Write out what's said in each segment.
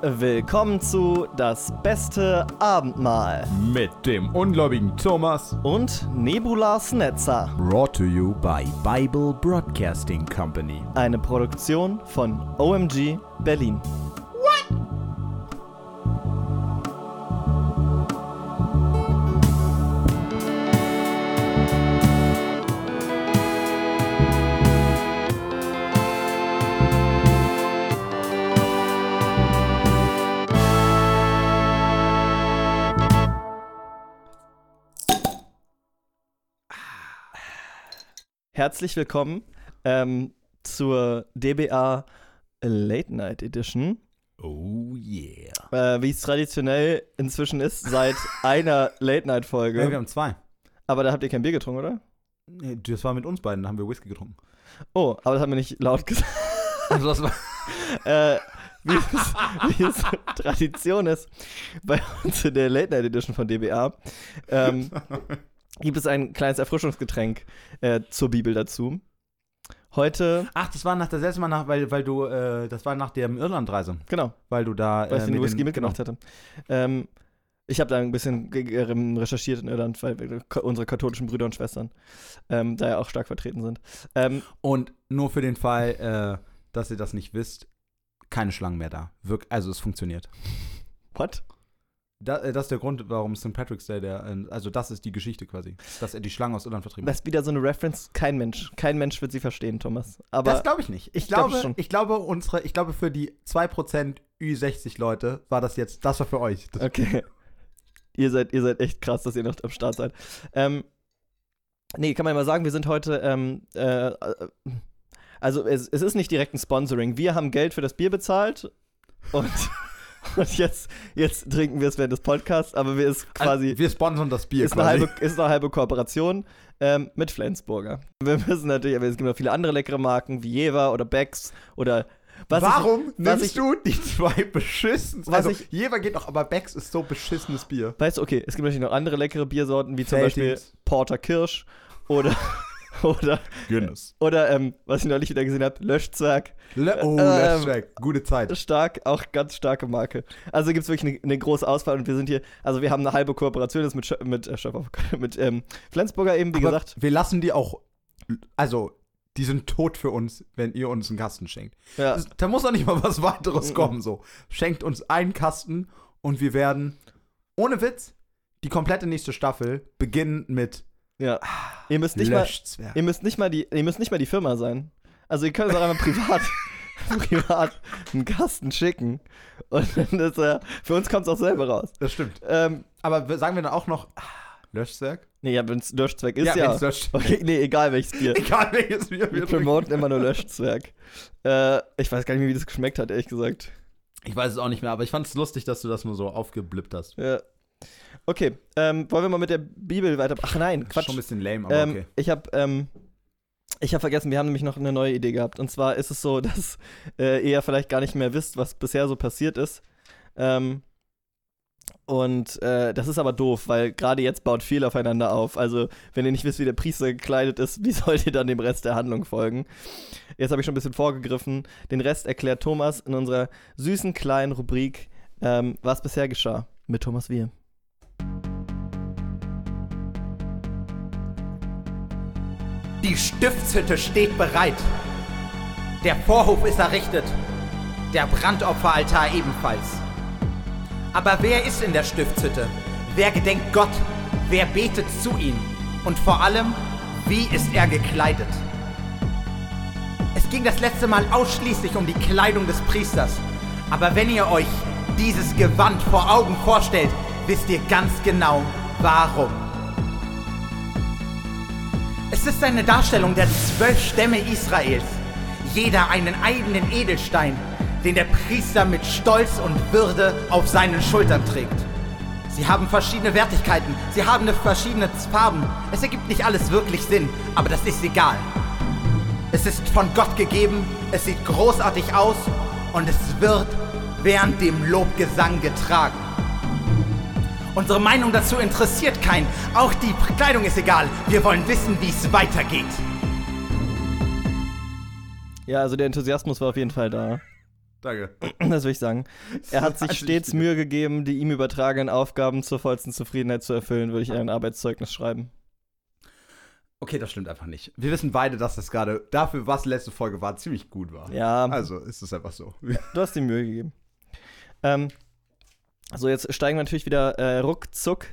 Willkommen zu Das beste Abendmahl Mit dem ungläubigen Thomas. und Nebula Snetzer, Brought to you by Bible Broadcasting Company. eine Produktion von OMG Berlin. Herzlich willkommen ähm, zur DBA Late Night Edition. Oh yeah. Äh, wie es traditionell inzwischen ist, seit einer Late Night Ja, Folge. wir haben zwei. Aber da habt ihr kein Bier getrunken, oder? Nee, Das war mit uns beiden, da haben wir Whisky getrunken. Oh, aber das haben wir nicht laut gesagt. Also das war äh, wie, es, wie es Tradition ist, bei uns in der Late Night Edition von DBA, ähm, gibt es ein kleines Erfrischungsgetränk äh, zur Bibel dazu. Heute, Ach, das war nach der letzten Mal nach, weil, weil du, äh, das war nach der Irlandreise, genau, weil du da weil ich äh, den mit Whisky den- mitgemacht genau. hatte. Ähm, ich habe da ein bisschen ähm, recherchiert in Irland, weil unsere katholischen Brüder und Schwestern ähm, da ja auch stark vertreten sind. Ähm, Und nur für den Fall, äh, dass ihr das nicht wisst, keine Schlangen mehr da. Wirk also es funktioniert. what? Da, äh, das ist der Grund, warum St. Patrick's Day, der, äh, also das ist die Geschichte quasi, dass er die Schlangen aus Irland vertrieben hat. Das ist wieder so eine Reference, kein Mensch, kein Mensch wird sie verstehen, Thomas. Aber das glaube ich nicht. Ich, ich glaub glaube, schon. ich glaube, unsere, ich glaube, für die 2% Ü60-Leute war das jetzt, das war für euch. Das, Okay. ihr seid, ihr seid echt krass, dass ihr noch am Start seid. Ähm, nee, kann man mal sagen, wir sind heute, ähm, äh, äh, also es, es ist nicht direkt ein Sponsoring. Wir haben Geld für das Bier bezahlt und, und jetzt, jetzt trinken wir es während des Podcasts, aber wir ist quasi, Also, wir sponsern das Bier ist, eine quasi. halbe, ist eine halbe Kooperation ähm, mit Flensburger. Wir müssen natürlich, aber es gibt noch viele andere leckere Marken wie Jever oder Becks oder was ich- Warum was nimmst ich- du die zwei beschissenen? Was Also, ich- Jever geht noch, aber Becks ist so beschissenes Bier. Weißt du, okay, es gibt natürlich noch andere leckere Biersorten, wie zum Beispiel Feldings. Porter Kirsch oder, oder, Guinness. oder ähm, was ich neulich wieder gesehen habe, Löschzwerg. Le oh, Ähm, Let's Check. Gute Zeit. Stark, auch ganz starke Marke. Also gibt es wirklich eine, eine große Auswahl und wir sind hier, also wir haben eine halbe Kooperation jetzt mit, mit, äh, mit ähm, Flensburger eben, wie Aber gesagt. wir lassen die auch, also, die sind tot für uns, wenn ihr uns einen Kasten schenkt. Ja, Das- Da muss doch nicht mal was weiteres Mhm. kommen, so. Schenkt uns einen Kasten und wir werden, ohne Witz, die komplette nächste Staffel beginnen mit ja. Ihr müsst nicht mal, Löschzwerg. ihr müsst nicht mal die, ihr müsst nicht mal die Firma sein. Also ihr könnt es auch einfach privat, privat einen Kasten schicken. Und dann ist er, für uns kommt es auch selber raus. Das stimmt. Ähm, Aber sagen wir dann auch noch ah, Löschzwerg? Nee, ja, wenn es Löschzweck ist, ja. Löschzwerg Okay, nee, egal welches Bier. Egal welches Bier Wir wir promoten immer nur Löschzwerg. Äh, ich weiß gar nicht mehr, wie das geschmeckt hat, ehrlich gesagt. Ich weiß es auch nicht mehr, aber ich fand es lustig, dass du das nur so aufgeblippt hast. Ja. Okay, ähm, wollen wir mal mit der Bibel weiter. Ach nein, Quatsch. Schon ein bisschen lame, aber Ähm, okay. Ich habe ähm, ich hab vergessen, wir haben nämlich noch eine neue Idee gehabt. Und zwar ist es so, dass äh, ihr ja vielleicht gar nicht mehr wisst, was bisher so passiert ist. Ähm, und äh, das ist aber doof, weil gerade jetzt baut viel aufeinander auf. Also, wenn ihr nicht wisst, wie der Priester gekleidet ist, wie sollt ihr dann dem Rest der Handlung folgen? Jetzt habe ich schon ein bisschen vorgegriffen. Den Rest erklärt Thomas in unserer süßen kleinen Rubrik, ähm, was bisher geschah mit Thomas Wir. Die Stiftshütte steht bereit. Der Vorhof ist errichtet. Der Brandopferaltar ebenfalls. Aber wer ist in der Stiftshütte? Wer gedenkt Gott? Wer betet zu ihm? Und vor allem, wie ist er gekleidet? Es ging das letzte Mal ausschließlich um die Kleidung des Priesters. Aber wenn ihr euch dieses Gewand vor Augen vorstellt, wisst ihr ganz genau, warum. Es ist eine Darstellung der zwölf Stämme Israels. Jeder einen eigenen Edelstein, den der Priester mit Stolz und Würde auf seinen Schultern trägt. Sie haben verschiedene Wertigkeiten, sie haben verschiedene Farben. Es ergibt nicht alles wirklich Sinn, aber das ist egal. Es ist von Gott gegeben, es sieht großartig aus und es wird während dem Lobgesang getragen. Unsere Meinung dazu interessiert keinen. Auch die Kleidung ist egal. Wir wollen wissen, wie es weitergeht. Ja, also der Enthusiasmus war auf jeden Fall da. Danke. Das will ich sagen. Er hat sich Also, stets Mühe gegeben, die ihm übertragenen Aufgaben zur vollsten Zufriedenheit zu erfüllen, würde ich in ein Arbeitszeugnis schreiben. Okay, das stimmt einfach nicht. Wir wissen beide, dass das gerade dafür, was letzte Folge war, ziemlich gut war. Ja, Also ist es einfach so. du hast die Mühe gegeben. Ähm, so, jetzt steigen wir natürlich wieder äh, ruckzuck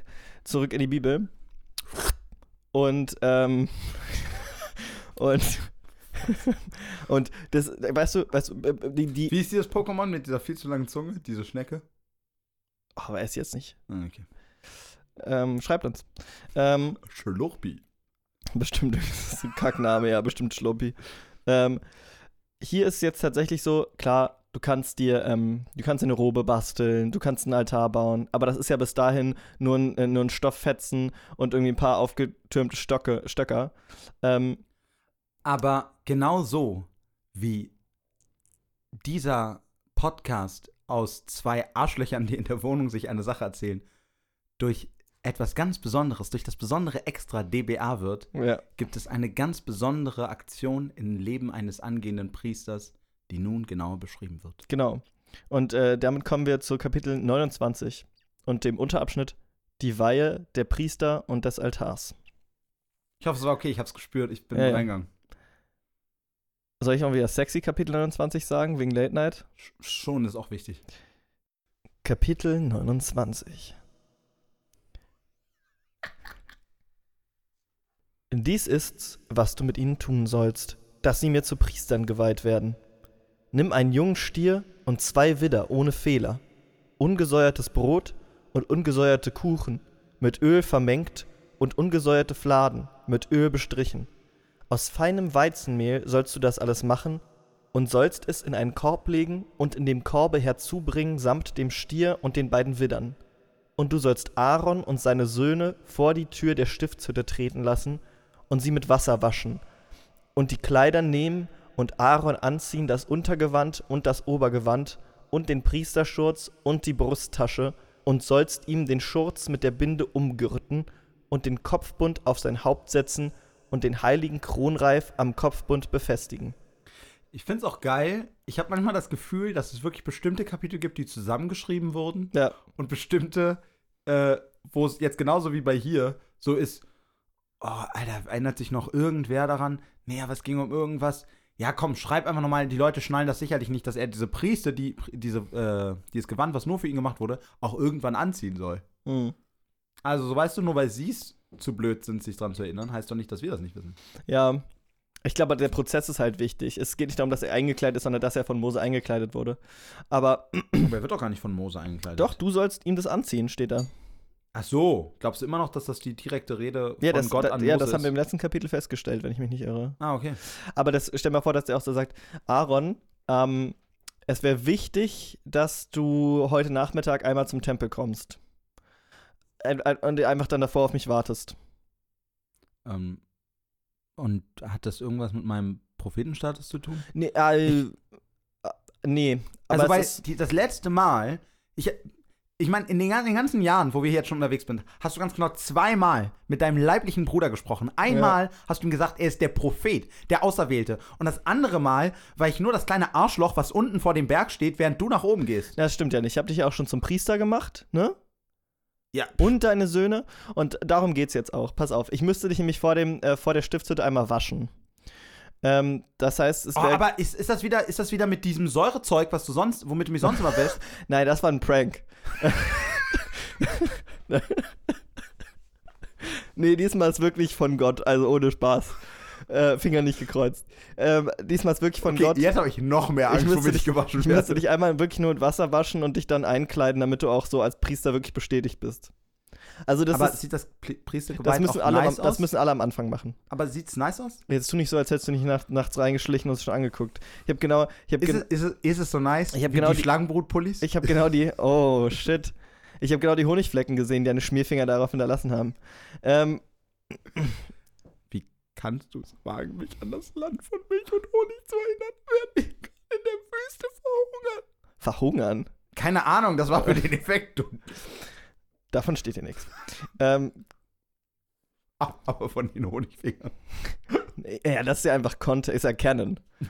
zurück in die Bibel. Und, ähm, und, und das, weißt du, weißt du, äh, die, die, Wie ist dieses Pokémon mit dieser viel zu langen Zunge? Diese Schnecke? oh, weiß ich jetzt nicht. Ah, Okay. Ähm, schreibt uns. Ähm, Schlurpi. Bestimmt, das ist ein Kackname, ja, bestimmt Schluppi. Ähm, hier ist jetzt tatsächlich so, klar, du kannst dir, ähm, du kannst dir eine Robe basteln, du kannst einen Altar bauen, aber das ist ja bis dahin nur ein, äh, nur ein Stofffetzen und irgendwie ein paar aufgetürmte Stocke, Stöcker. Ähm, Aber genau so wie dieser Podcast aus zwei Arschlöchern, die in der Wohnung sich eine Sache erzählen, durch etwas ganz Besonderes, durch das besondere Extra DBA wird, ja. gibt es eine ganz besondere Aktion im Leben eines angehenden Priesters, die nun genauer beschrieben wird. Genau. Und äh, damit kommen wir zu Kapitel 29 und dem Unterabschnitt Die Weihe der Priester und des Altars. Ich hoffe, es war okay, ich habe es gespürt, ich bin Ja, ja. reingegangen. Soll ich auch wieder sexy Kapitel 29 sagen, wegen Late Night? Sch- Schon ist auch wichtig. Kapitel 29 Dies ist's, was du mit ihnen tun sollst, dass sie mir zu Priestern geweiht werden. Nimm einen jungen Stier und zwei Widder ohne Fehler, ungesäuertes Brot und ungesäuerte Kuchen, mit Öl vermengt und ungesäuerte Fladen, mit Öl bestrichen. Aus feinem Weizenmehl sollst du das alles machen und sollst es in einen Korb legen und in dem Korbe herzubringen samt dem Stier und den beiden Widdern. Und du sollst Aaron und seine Söhne vor die Tür der Stiftshütte treten lassen und sie mit Wasser waschen und die Kleider nehmen und Aaron anziehen das Untergewand und das Obergewand und den Priesterschurz und die Brusttasche und sollst ihm den Schurz mit der Binde umgürten und den Kopfbund auf sein Haupt setzen und den heiligen Kronreif am Kopfbund befestigen. Ich finde es auch geil. Ich habe manchmal das Gefühl, dass es wirklich bestimmte Kapitel gibt, die zusammengeschrieben wurden Ja, und bestimmte, äh, wo es jetzt genauso wie bei hier so ist, oh, Alter, erinnert sich noch irgendwer daran? Aber es ging um irgendwas. Ja, komm, schreib einfach nochmal, die Leute schnallen das sicherlich nicht, dass er diese Priester, die, diese, äh, dieses Gewand, was nur für ihn gemacht wurde, auch irgendwann anziehen soll. mhm. Also, so weißt du, nur weil sie es zu blöd sind, sich dran zu erinnern, heißt doch nicht, dass wir das nicht wissen. ja. Ich glaube, der Prozess ist halt wichtig. Es geht nicht darum, dass er eingekleidet ist, sondern dass er von Mose eingekleidet wurde. Aber Aber er wird doch gar nicht von Mose eingekleidet. doch, du sollst ihm das anziehen, steht da. Ach so, glaubst du immer noch, dass das die direkte Rede Ja, von das, Gott da, an ja, Mose das haben wir ist? im letzten Kapitel festgestellt, wenn ich mich nicht irre. Ah, okay. Aber das, stell dir mal vor, dass der auch so sagt, Aaron, ähm, es wäre wichtig, dass du heute Nachmittag einmal zum Tempel kommst. Und einfach dann davor auf mich wartest. Ähm, und hat das irgendwas mit meinem Prophetenstatus zu tun? Nee, äh, äh, nee. Aber also, weil ist, die, das letzte Mal, ich, ich meine, in den, gan- den ganzen Jahren, wo wir jetzt schon unterwegs sind, hast du ganz genau zweimal mit deinem leiblichen Bruder gesprochen. Einmal hast du ihm gesagt, er ist der Prophet, der Auserwählte. Und das andere Mal war ich nur das kleine Arschloch, was unten vor dem Berg steht, während du nach oben gehst. das stimmt ja nicht. Ich habe dich ja auch schon zum Priester gemacht, ne? Ja. Und deine Söhne. Und darum geht's jetzt auch. Pass auf, ich müsste dich nämlich vor, dem, äh, vor der Stiftshütte einmal waschen. Ähm, das heißt, es Oh, wäre. aber ist, ist, das wieder, ist das wieder mit diesem Säurezeug, was du sonst, womit du mich sonst immer wäschst? Nein, das war ein Prank. nee, diesmal ist wirklich von Gott, also ohne Spaß. Äh, Finger nicht gekreuzt. Ähm, diesmal ist wirklich von Okay, Gott. jetzt habe ich noch mehr Ich Angst, womit ich dich- gewaschen Ich müsste werde. dich einmal wirklich nur mit Wasser waschen und dich dann einkleiden, damit du auch so als Priester wirklich bestätigt bist. Also das, Aber ist, sieht das Pri- das, müssen auch alle, nice am, das müssen alle am Anfang machen. Aber sieht's nice aus? Jetzt tu nicht so, als hättest du nicht nacht, nachts reingeschlichen und es schon angeguckt. Ich habe genau, ich habe Ist gen es, ist, es, ist es so nice Ich hab wie genau die die- Schlangenbrutpullis? Ich habe genau die. Oh, shit. Ich habe genau die Honigflecken gesehen, die deine Schmierfinger darauf hinterlassen haben. Ähm, Kannst du es wagen, mich an das Land von Milch und Honig zu erinnern, während ich in der Wüste verhungern? verhungern. Keine Ahnung, das war für den Effekt. Davon steht hier nichts. Ähm, Aber von den Honigfingern. ja, das ist ja einfach Kontext, ist ja Canon.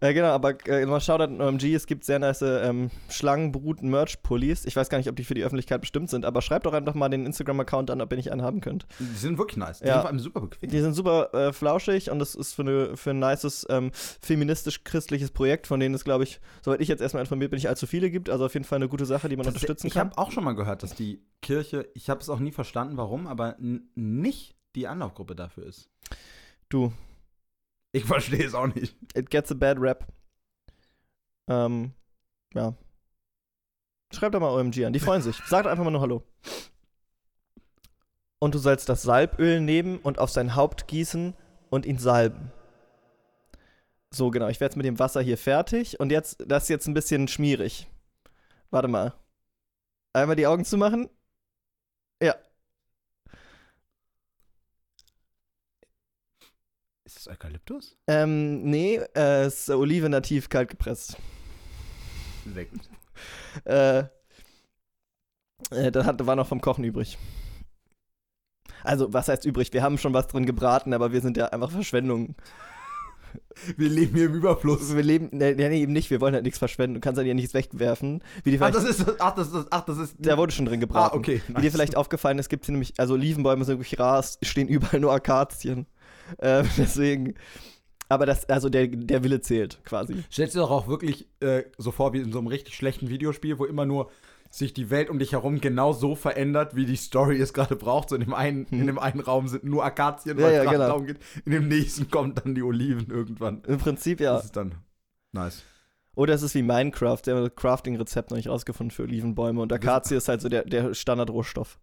Äh, genau, aber äh, mal Shoutout an OMG, es gibt sehr nice ähm, Schlangenbrut-Merch-Pullis. Ich weiß gar nicht, ob die für die Öffentlichkeit bestimmt sind, aber schreibt doch einfach mal den Instagram-Account an, ob ihr nicht einen haben könnt. Die sind wirklich nice. Die Ja. sind vor allem super bequem. Die sind super äh, flauschig und das ist für, eine, für ein nices ähm, feministisch-christliches Projekt, von denen es, glaube ich, soweit ich jetzt erstmal informiert bin, nicht allzu viele gibt. Also auf jeden Fall eine gute Sache, die man Das- unterstützen ich kann. habe auch schon mal gehört, dass die Kirche, ich habe es auch nie verstanden, warum, aber nicht die Anlaufgruppe dafür ist. Du, Ich verstehe es auch nicht. it gets a bad rap. Ähm, ja. Schreibt doch mal OMG an, die freuen sich. Sagt einfach mal nur Hallo. Und du sollst das Salböl nehmen und auf sein Haupt gießen und ihn salben. So, genau. Ich werde jetzt mit dem Wasser hier fertig. Und jetzt, das ist jetzt ein bisschen schmierig. Warte mal. Einmal die Augen zumachen. Ja. Ist das Eukalyptus? Ähm, nee, äh, es ist Olive nativ kalt gepresst. Sehr gut. Äh, äh, das hat, war noch vom Kochen übrig. Also, was heißt übrig? Wir haben schon was drin gebraten, aber wir sind ja einfach Verschwendung. Wir leben hier im Überfluss. Wir leben, ne, nee, nee, eben nicht, wir wollen halt nichts verschwenden. Du kannst halt ja nichts wegwerfen. Wie dir Ach, das ist, ach, das ist, ach, das ist. der wurde schon drin gebraten. Ah, okay. Wie dir vielleicht aufgefallen ist, gibt es hier nämlich, also Olivenbäume sind wirklich rar, es stehen überall nur Akazien. Äh, deswegen, aber das, also der, der Wille zählt quasi. Stellst du doch auch wirklich äh, so vor wie in so einem richtig schlechten Videospiel, wo immer nur sich die Welt um dich herum genau so verändert, wie die Story es gerade braucht. So in dem einen, in dem einen Raum sind nur Akazien, Ja, weil es ja, gerade genau. darum geht. In dem nächsten kommen dann die Oliven irgendwann. Im Prinzip ja. Das ist dann nice. Oder es ist wie Minecraft, der Crafting-Rezept noch nicht rausgefunden für Olivenbäume. Und Akazie ist halt so der, der Standardrohstoff.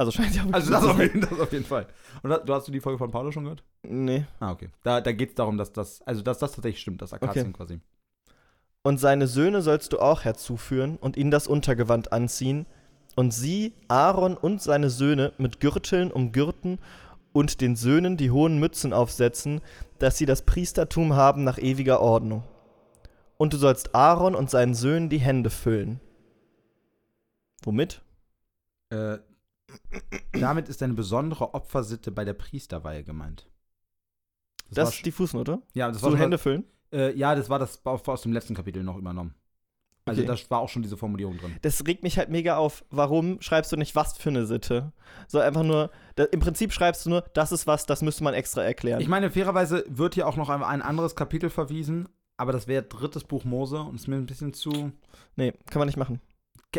Also scheint ja Also das auf, jeden, das auf jeden Fall. Und da, du hast du die Folge von Paulo schon gehört? Nee. Ah, okay. Da, da geht es darum, dass das, also dass das tatsächlich stimmt, dass Akazien quasi. Und seine Söhne sollst du auch herzuführen und ihnen das Untergewand anziehen. Und sie, Aaron und seine Söhne mit Gürteln umgürten und den Söhnen die hohen Mützen aufsetzen, dass sie das Priestertum haben nach ewiger Ordnung. Und du sollst Aaron und seinen Söhnen die Hände füllen. Womit? Äh, damit ist eine besondere Opfersitte bei der Priesterweihe gemeint. Das war ist die Fußnote. ja, das war So Hände füllen. Äh, ja, das war das aus dem letzten Kapitel noch übernommen. Also Okay. da war auch schon diese Formulierung drin. das regt mich halt mega auf. Warum schreibst du nicht, was für eine Sitte? So einfach nur, da, im Prinzip schreibst du nur, das ist was, das müsste man extra erklären. Ich meine, fairerweise wird hier auch noch ein, ein anderes Kapitel verwiesen, aber das wäre drittes Buch Mose und ist mir ein bisschen zu. nee, kann man nicht machen.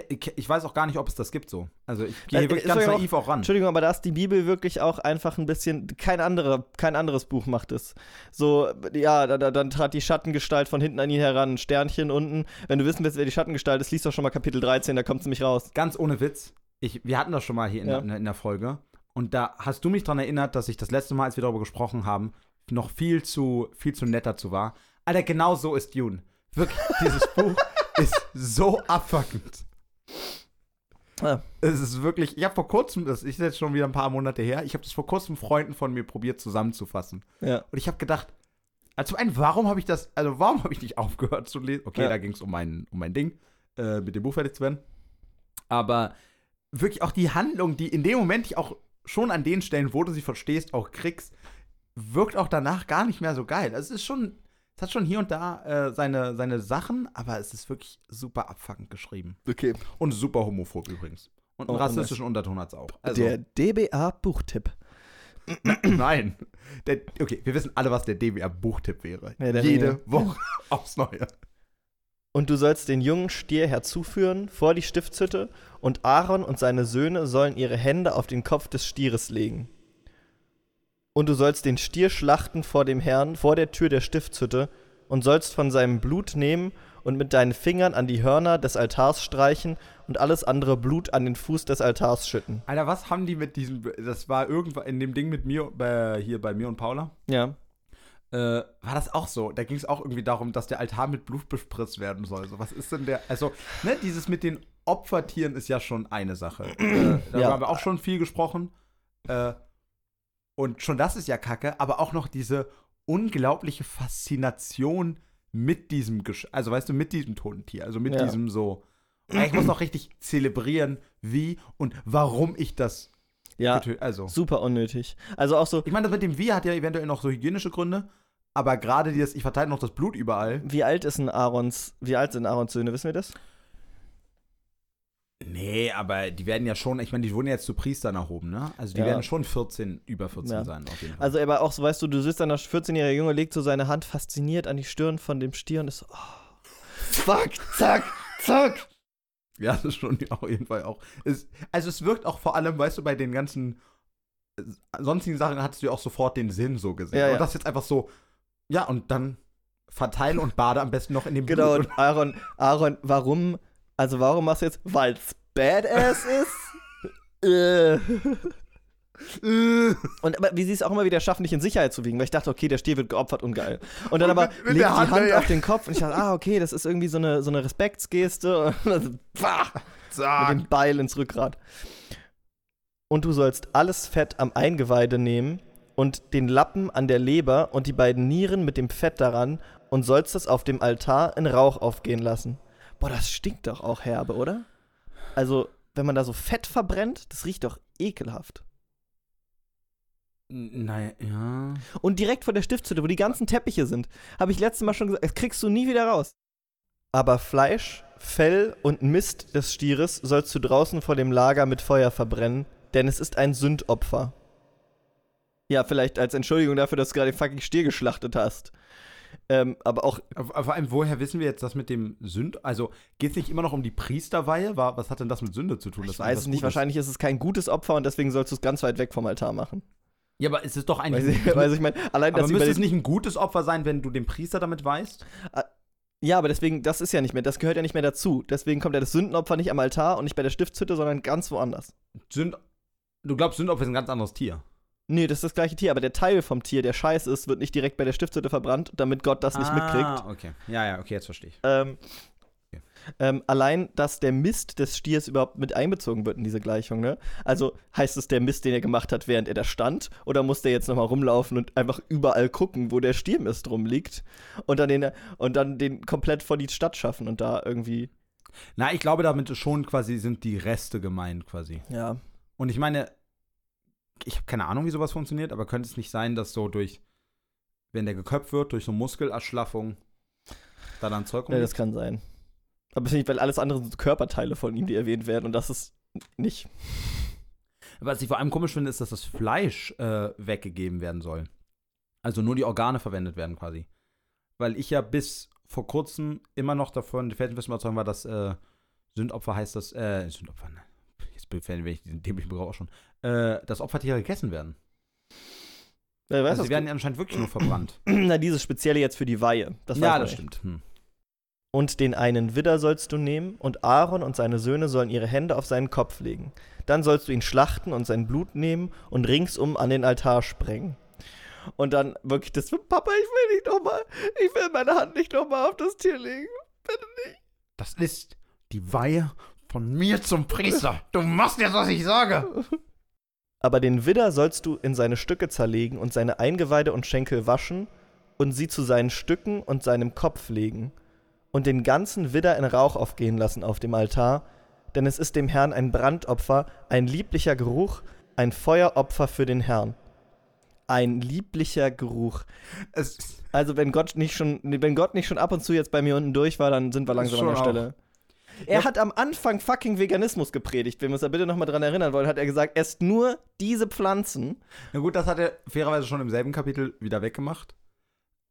Ich weiß auch gar nicht, ob es das gibt so. Also ich gehe Äh, wirklich ganz ja auch- naiv auch ran. Entschuldigung, aber da ist die Bibel wirklich auch einfach ein bisschen, kein, anderer, kein anderes Buch macht es. So, ja, da, da, dann trat die Schattengestalt von hinten an ihn heran, ein Sternchen unten. Wenn du wissen willst, wer die Schattengestalt ist, liest doch schon mal Kapitel 13, da kommt es nämlich raus. Ganz ohne Witz. Ich, wir hatten das schon mal hier in, Ja. der, in der Folge. Und da hast du mich daran erinnert, dass ich das letzte Mal, als wir darüber gesprochen haben, noch viel zu, viel zu nett dazu war. Alter, genau so ist Dune. Wirklich, dieses Buch ist so abfuckend. Ah. Es ist wirklich, ich habe vor kurzem, das ist jetzt schon wieder ein paar Monate her, ich habe das vor kurzem Freunden von mir probiert zusammenzufassen. Ja. Und ich habe gedacht, also zum einen, warum habe ich das, also warum habe ich nicht aufgehört zu lesen? Okay, Ja. da ging es um mein, um mein Ding, äh, mit dem Buch fertig zu werden. Aber wirklich auch die Handlung, die in dem Moment ich auch schon an den Stellen, wo du sie verstehst, auch kriegst, wirkt auch danach gar nicht mehr so geil. Also es ist schon, es hat schon hier und da äh, seine, seine Sachen, aber es ist wirklich super abfuckend geschrieben. Okay. Und super homophob übrigens. Und einen Oh, rassistischen Unterton hat es auch. Also, Der DBA-Buchtipp. nein. Der, okay, wir wissen alle, was der DWR-Buchtipp wäre. Ja, der Jede Ringe. Woche aufs Neue. Und du sollst den jungen Stier herzuführen vor die Stiftshütte, und Aaron und seine Söhne sollen ihre Hände auf den Kopf des Stieres legen. Und du sollst den Stier schlachten vor dem Herrn, vor der Tür der Stiftshütte, und sollst von seinem Blut nehmen und mit deinen Fingern an die Hörner des Altars streichen und alles andere Blut an den Fuß des Altars schütten. Alter, was haben die mit diesem. Das war irgendwann in dem Ding mit mir, bei, hier bei mir und Paula. Ja. Äh, war das auch so? Da ging es auch irgendwie darum, dass der Altar mit Blut bespritzt werden soll. So, was ist denn der. Also, ne, dieses mit den Opfertieren ist ja schon eine Sache. äh, darüber Ja. haben wir auch schon viel gesprochen. Äh, und schon das ist ja kacke, aber auch noch diese unglaubliche Faszination mit diesem, Gesch also weißt du, mit diesem toten Tier. Also mit Ja. diesem so. "Ey, Ich muss noch richtig zelebrieren, wie und warum ich das Ja, Also. super unnötig. Also auch so, Ich meine, das mit dem Wie hat ja eventuell noch so hygienische Gründe. Aber gerade dieses, ich verteile noch das Blut überall. Wie alt ist ein Aarons, wie alt sind Aarons Söhne, wissen wir das? Nee, aber die werden ja schon, ich meine, die wurden jetzt zu Priestern erhoben, ne? Also die Ja. werden schon 14, über 14 Ja. sein, auf jeden Fall. Also aber auch so, weißt du, du siehst dann, der 14-jährige Junge legt so seine Hand fasziniert an die Stirn von dem Stier und ist so, oh, fuck, zack, zack. Ja, das ist schon auf jeden Fall auch. Es, also es wirkt auch vor allem, weißt du, bei den ganzen äh, sonstigen Sachen hattest du ja auch sofort den Sinn so gesehen. Ja, ja. Und das jetzt einfach so, ja, und dann verteile und bade am besten noch in dem Genau, Blut. und Aaron, Aaron, warum, also warum machst du jetzt, weil's Badass ist? äh. Und aber wie sie es auch immer wieder schaffen, dich in Sicherheit zu wiegen, weil ich dachte, okay, der Stier wird geopfert und geil. Und dann Und aber mit- mit legt die Hand, Hand, ja. auf den Kopf und ich dachte, ah, okay, das ist irgendwie so eine, so eine Respektsgeste und dann, mit Zack. dem Beil ins Rückgrat. Und du sollst alles Fett am Eingeweide nehmen und den Lappen an der Leber und die beiden Nieren mit dem Fett daran und sollst es auf dem Altar in Rauch aufgehen lassen. Boah, das stinkt doch auch herbe, oder? Also, wenn man da so Fett verbrennt, das riecht doch ekelhaft. Naja, ja. Und direkt vor der Stiftshütte, wo die ganzen Teppiche sind, habe ich letztes Mal schon gesagt, das kriegst du nie wieder raus. Aber Fleisch, Fell und Mist des Stieres sollst du draußen vor dem Lager mit Feuer verbrennen, denn es ist ein Sündopfer. Ja, vielleicht als Entschuldigung dafür, dass du gerade den fucking Stier geschlachtet hast. Ähm, aber auch, Aber Vor allem, woher wissen wir jetzt das mit dem Sünd? Also, geht es nicht immer noch um die Priesterweihe? War, was hat denn das mit Sünde zu tun? ich weiß es nicht, Gutes- wahrscheinlich ist es kein gutes Opfer und deswegen sollst du es ganz weit weg vom Altar machen. Ja, aber es ist doch Weiß eigentlich. ich, weiß ich meine, allein, aber müsste es nicht ein gutes Opfer sein, wenn du den Priester damit weißt? Ja, aber deswegen, das ist ja nicht mehr, das gehört ja nicht mehr dazu. Deswegen kommt ja das Sündenopfer nicht am Altar und nicht bei der Stiftshütte, sondern ganz woanders. Sünd, du glaubst, Sündopfer ist ein ganz anderes Tier. Nee, das ist das gleiche Tier, aber der Teil vom Tier, der scheiß ist, wird nicht direkt bei der Stiftshütte verbrannt, damit Gott das nicht mitkriegt. Ah, okay. Ja, ja, okay, jetzt verstehe ich. Ähm, Okay. ähm, allein, dass der Mist des Stiers überhaupt mit einbezogen wird in diese Gleichung, ne? Also heißt es der Mist, den er gemacht hat, während er da stand? Oder muss der jetzt nochmal rumlaufen und einfach überall gucken, wo der Stiermist rumliegt? Und dann den, und dann den komplett vor die Stadt schaffen und da irgendwie, Na, ich glaube, damit schon quasi sind die Reste gemeint quasi. ja. Und ich meine, ich habe keine Ahnung, wie sowas funktioniert, aber könnte es nicht sein, dass so durch, wenn der geköpft wird, durch so Muskelerschlaffung da dann Zeug ja. rumliegt? Das kann sein. Aber nicht, weil alles andere sind Körperteile von ihm, die erwähnt werden und das ist nicht. Was ich vor allem komisch finde, ist, dass das Fleisch äh, weggegeben werden soll. Also nur die Organe verwendet werden quasi. Weil ich ja bis vor kurzem immer noch davon die felsenfesten überzeugt war, dass äh, Sündopfer heißt das, äh, Sündopfer, ne? Befällen ich diesen dämlichen Begriff auch schon, äh, dass Opfertiere gegessen werden. Ja, also du, sie werden ja anscheinend wirklich nur verbrannt. Na, dieses Spezielle jetzt für die Weihe. Das ja, das nicht. stimmt. Hm. Und den einen Widder sollst du nehmen, und Aaron und seine Söhne sollen ihre Hände auf seinen Kopf legen. Dann sollst du ihn schlachten und sein Blut nehmen und ringsum an den Altar sprengen. Und dann wirklich das, Papa, ich will nicht nochmal, ich will meine Hand nicht nochmal auf das Tier legen. Bitte nicht. Das ist die Weihe von mir zum Priester. Du machst jetzt, was ich sage. Aber den Widder sollst du in seine Stücke zerlegen und seine Eingeweide und Schenkel waschen und sie zu seinen Stücken und seinem Kopf legen und den ganzen Widder in Rauch aufgehen lassen auf dem Altar, denn es ist dem Herrn ein Brandopfer, ein lieblicher Geruch, ein Feueropfer für den Herrn. Ein lieblicher Geruch. Es, Also wenn Gott nicht schon, wenn Gott nicht schon ab und zu jetzt bei mir unten durch war, dann sind wir langsam an der Stelle. Er hat am Anfang fucking Veganismus gepredigt. Wenn wir uns da bitte nochmal dran erinnern wollen, hat er gesagt, esst nur diese Pflanzen. na gut, das hat er fairerweise schon im selben Kapitel wieder weggemacht.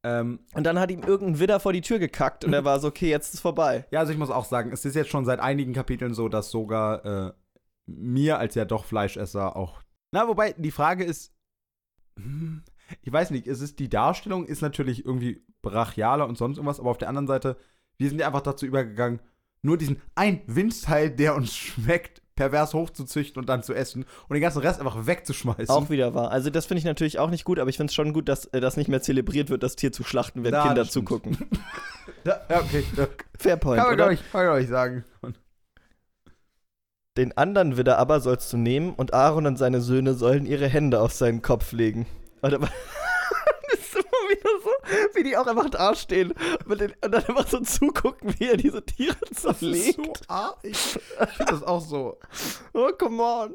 Ähm, Und dann hat ihm irgendein Widder vor die Tür gekackt und er war so, okay, jetzt ist vorbei. ja, also ich muss auch sagen, es ist jetzt schon seit einigen Kapiteln so, dass sogar äh, mir als ja doch Fleischesser auch. Na, wobei die Frage ist, hm, ich weiß nicht, es ist die Darstellung ist natürlich irgendwie brachialer und sonst irgendwas, aber auf der anderen Seite, wir sind ja einfach dazu übergegangen, nur diesen ein Winzteil, der uns schmeckt, pervers hochzuzüchten und dann zu essen und den ganzen Rest einfach wegzuschmeißen. Auch wieder wahr. Also das finde ich natürlich auch nicht gut, aber ich finde es schon gut, dass äh, das nicht mehr zelebriert wird, das Tier zu schlachten, wenn Ja, Kinder zugucken. ja, okay. Ja. Fair point, Kann man, oder? glaube ich, kann man, glaub ich, sagen. Den anderen Widder aber sollst du nehmen und Aaron und seine Söhne sollen ihre Hände auf seinen Kopf legen. Und aber das ist immer wieder so, wie die auch einfach da stehen den, und dann einfach so zugucken, wie er diese Tiere zerlegt. so arg. Ich finde das auch so. Oh, come on.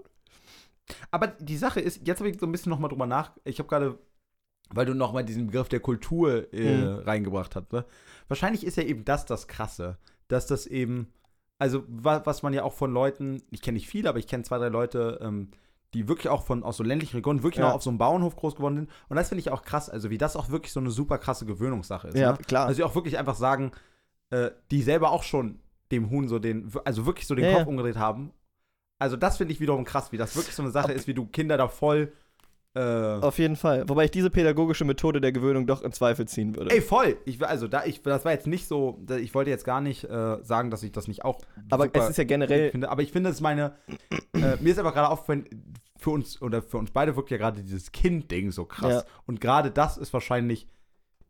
Aber die Sache ist, jetzt habe ich so ein bisschen nochmal drüber nach. Ich habe gerade weil du nochmal diesen Begriff der Kultur äh, Mhm. reingebracht hast. Ne? Wahrscheinlich ist ja eben das das Krasse, dass das eben, also wa was man ja auch von Leuten, ich kenne nicht viele, aber ich kenne zwei, drei Leute, ähm, die wirklich auch von aus so ländlichen Regionen wirklich Ja. noch auf so einem Bauernhof groß geworden sind. Und das finde ich auch krass, also wie das auch wirklich so eine super krasse Gewöhnungssache ist. Ja, ne? klar. Also die auch wirklich einfach sagen, äh, die selber auch schon dem Huhn so den, also wirklich so den Ja, Kopf ja. umgedreht haben. Also das finde ich wiederum krass, wie das wirklich so eine Sache Ob- ist, wie du Kinder da voll äh, Auf jeden Fall. Wobei ich diese pädagogische Methode der Gewöhnung doch in Zweifel ziehen würde. Ey, voll. Ich, also da, ich, das war jetzt nicht so, ich wollte jetzt gar nicht äh, sagen, dass ich das nicht auch Aber es ist ja generell. finde. Aber ich finde, es meine, äh, mir ist aber gerade aufgefallen, für uns, oder für uns beide wirkt ja gerade dieses Kind-Ding so krass. Ja. Und gerade das ist wahrscheinlich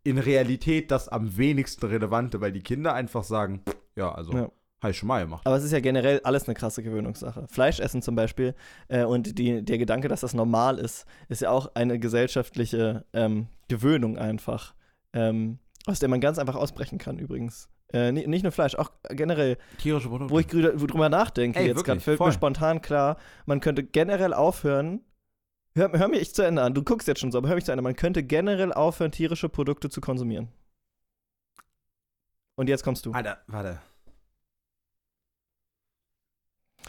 in Realität das am wenigsten Relevante, weil die Kinder einfach sagen, ja, also, Ja. habe ich schon mal gemacht. Aber es ist ja generell alles eine krasse Gewöhnungssache. Fleisch essen zum Beispiel äh, und die, der Gedanke, dass das normal ist, ist ja auch eine gesellschaftliche ähm, Gewöhnung einfach, ähm, aus der man ganz einfach ausbrechen kann übrigens. Äh, ni- nicht nur Fleisch, auch generell. Tierische Produkte. Wo ich drüber nachdenke, Ey, jetzt gerade fällt voll. mir spontan klar, man könnte generell aufhören. Hör, hör mir ich zu Ende an. Du guckst jetzt schon so, aber hör mich zu Ende. Man könnte generell aufhören, tierische Produkte zu konsumieren. Und jetzt kommst du. Alter, warte.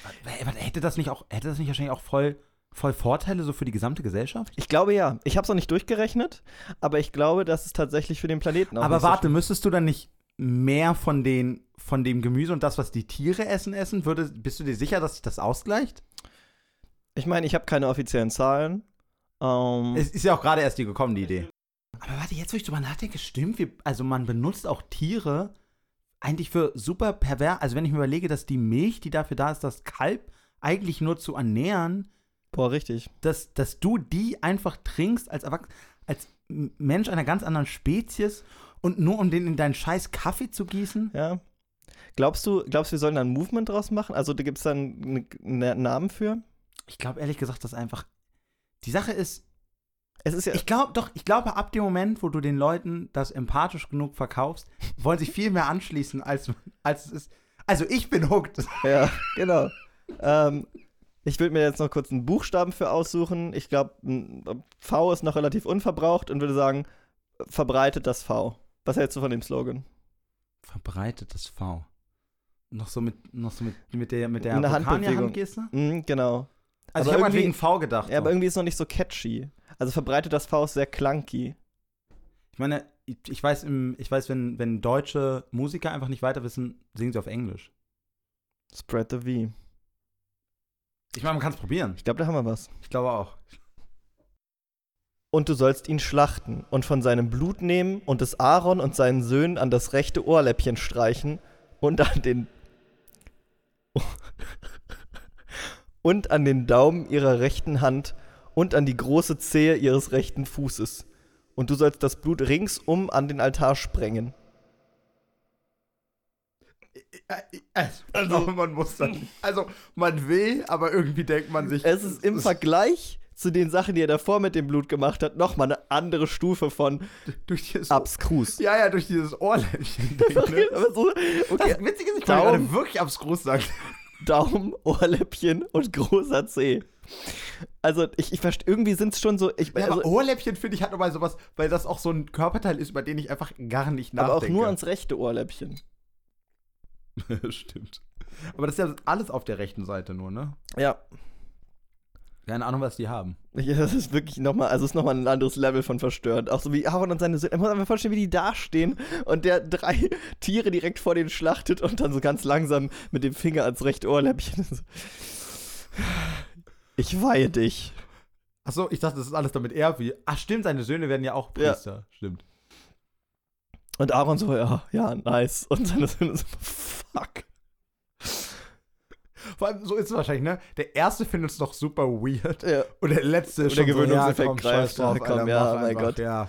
Warte, warte, Hätte das nicht auch, hätte das nicht wahrscheinlich auch voll, voll Vorteile so für die gesamte Gesellschaft? Ich glaube ja. Ich habe es noch nicht durchgerechnet, aber ich glaube, dass es tatsächlich für den Planeten auch Aber nicht so warte, müsstest du dann nicht mehr von, den, von dem Gemüse und das, was die Tiere essen, essen? Würde, bist du dir sicher, dass sich das ausgleicht? Ich meine, ich habe keine offiziellen Zahlen. Ähm, Es ist ja auch gerade erst die gekommen, die Idee. Aber warte, jetzt, wo ich drüber nachdenke, stimmt, wir, also man benutzt auch Tiere eigentlich für super pervers. Also wenn ich mir überlege, dass die Milch, die dafür da ist, das Kalb eigentlich nur zu ernähren, boah, richtig. dass, dass du die einfach trinkst als Erwachs als Mensch einer ganz anderen Spezies und nur um den in deinen scheiß Kaffee zu gießen? Ja. Glaubst du, glaubst du, wir sollen da ein Movement draus machen? Also da gibt es dann einen ne Namen für? Ich glaube ehrlich gesagt, dass einfach. Die Sache ist, Es ist ja. ich glaube doch, ich glaube, ab dem Moment, wo du den Leuten das empathisch genug verkaufst, wollen sie viel mehr anschließen, als, als es ist. Also ich bin hooked. ja, genau. ähm, ich will mir jetzt noch kurz einen Buchstaben für aussuchen. Ich glaube, V ist noch relativ unverbraucht und würde sagen, verbreitet das V. Was hältst du von dem Slogan? Verbreitet das V. Noch so mit, noch so mit, mit der, mit der. Handgeste? Mhm, genau. Also Aber ich habe irgendwie- wegen V gedacht. Ja, aber so. irgendwie ist es noch nicht so catchy. Also verbreitet das V ist sehr clunky. Ich meine, ich, ich weiß, im, ich weiß wenn, wenn deutsche Musiker einfach nicht weiter wissen, singen sie auf Englisch. Spread the V. Ich meine, man kann es probieren. Ich glaube, da haben wir was. Ich glaube auch. Und du sollst ihn schlachten und von seinem Blut nehmen und es Aaron und seinen Söhnen an das rechte Ohrläppchen streichen und an den und an den Daumen ihrer rechten Hand und an die große Zehe ihres rechten Fußes. Und du sollst das Blut ringsum an den Altar sprengen. Also, man muss dann. Also, man will, aber irgendwie denkt man sich. Es ist im Vergleich zu den Sachen, die er davor mit dem Blut gemacht hat, nochmal eine andere Stufe von durch dieses, abskrus. Ja, ja, durch dieses Ohrläppchen. ne? Aber so, okay. Das Witzige ist, ich Daumen. gerade wirklich abstrus sagen. Daumen, Ohrläppchen und großer Zeh. Also, ich, ich verstehe, irgendwie sind es schon so. Ich, Ja, also, aber Ohrläppchen finde ich hat nochmal sowas, weil das auch so ein Körperteil ist, über den ich einfach gar nicht aber nachdenke. auch nur ans rechte Ohrläppchen. Stimmt. Aber das ist ja alles auf der rechten Seite nur, ne? Ja. Keine Ahnung, was die haben. Ja, das ist wirklich nochmal, also es ist nochmal ein anderes Level von verstörend. Auch so wie Aaron und seine Söhne. Ich muss mir vorstellen, wie die dastehen und der drei Tiere direkt vor denen schlachtet und dann so ganz langsam mit dem Finger ans rechte Ohrläppchen. Ich weihe dich. Achso, ich dachte, das ist alles damit er wie. Ach, stimmt, seine Söhne werden ja auch Ja. Priester. Stimmt. Und Aaron so, ja, ja, nice. Und seine Söhne so, fuck. Vor allem, so ist es wahrscheinlich, ne? Der erste findet es doch super weird. Ja. Und der letzte ist Und der schon so, Gewöhnungseffekt ja, komm, greift. drauf, komm, Alter, ja, mein einfach, Gott. Ja.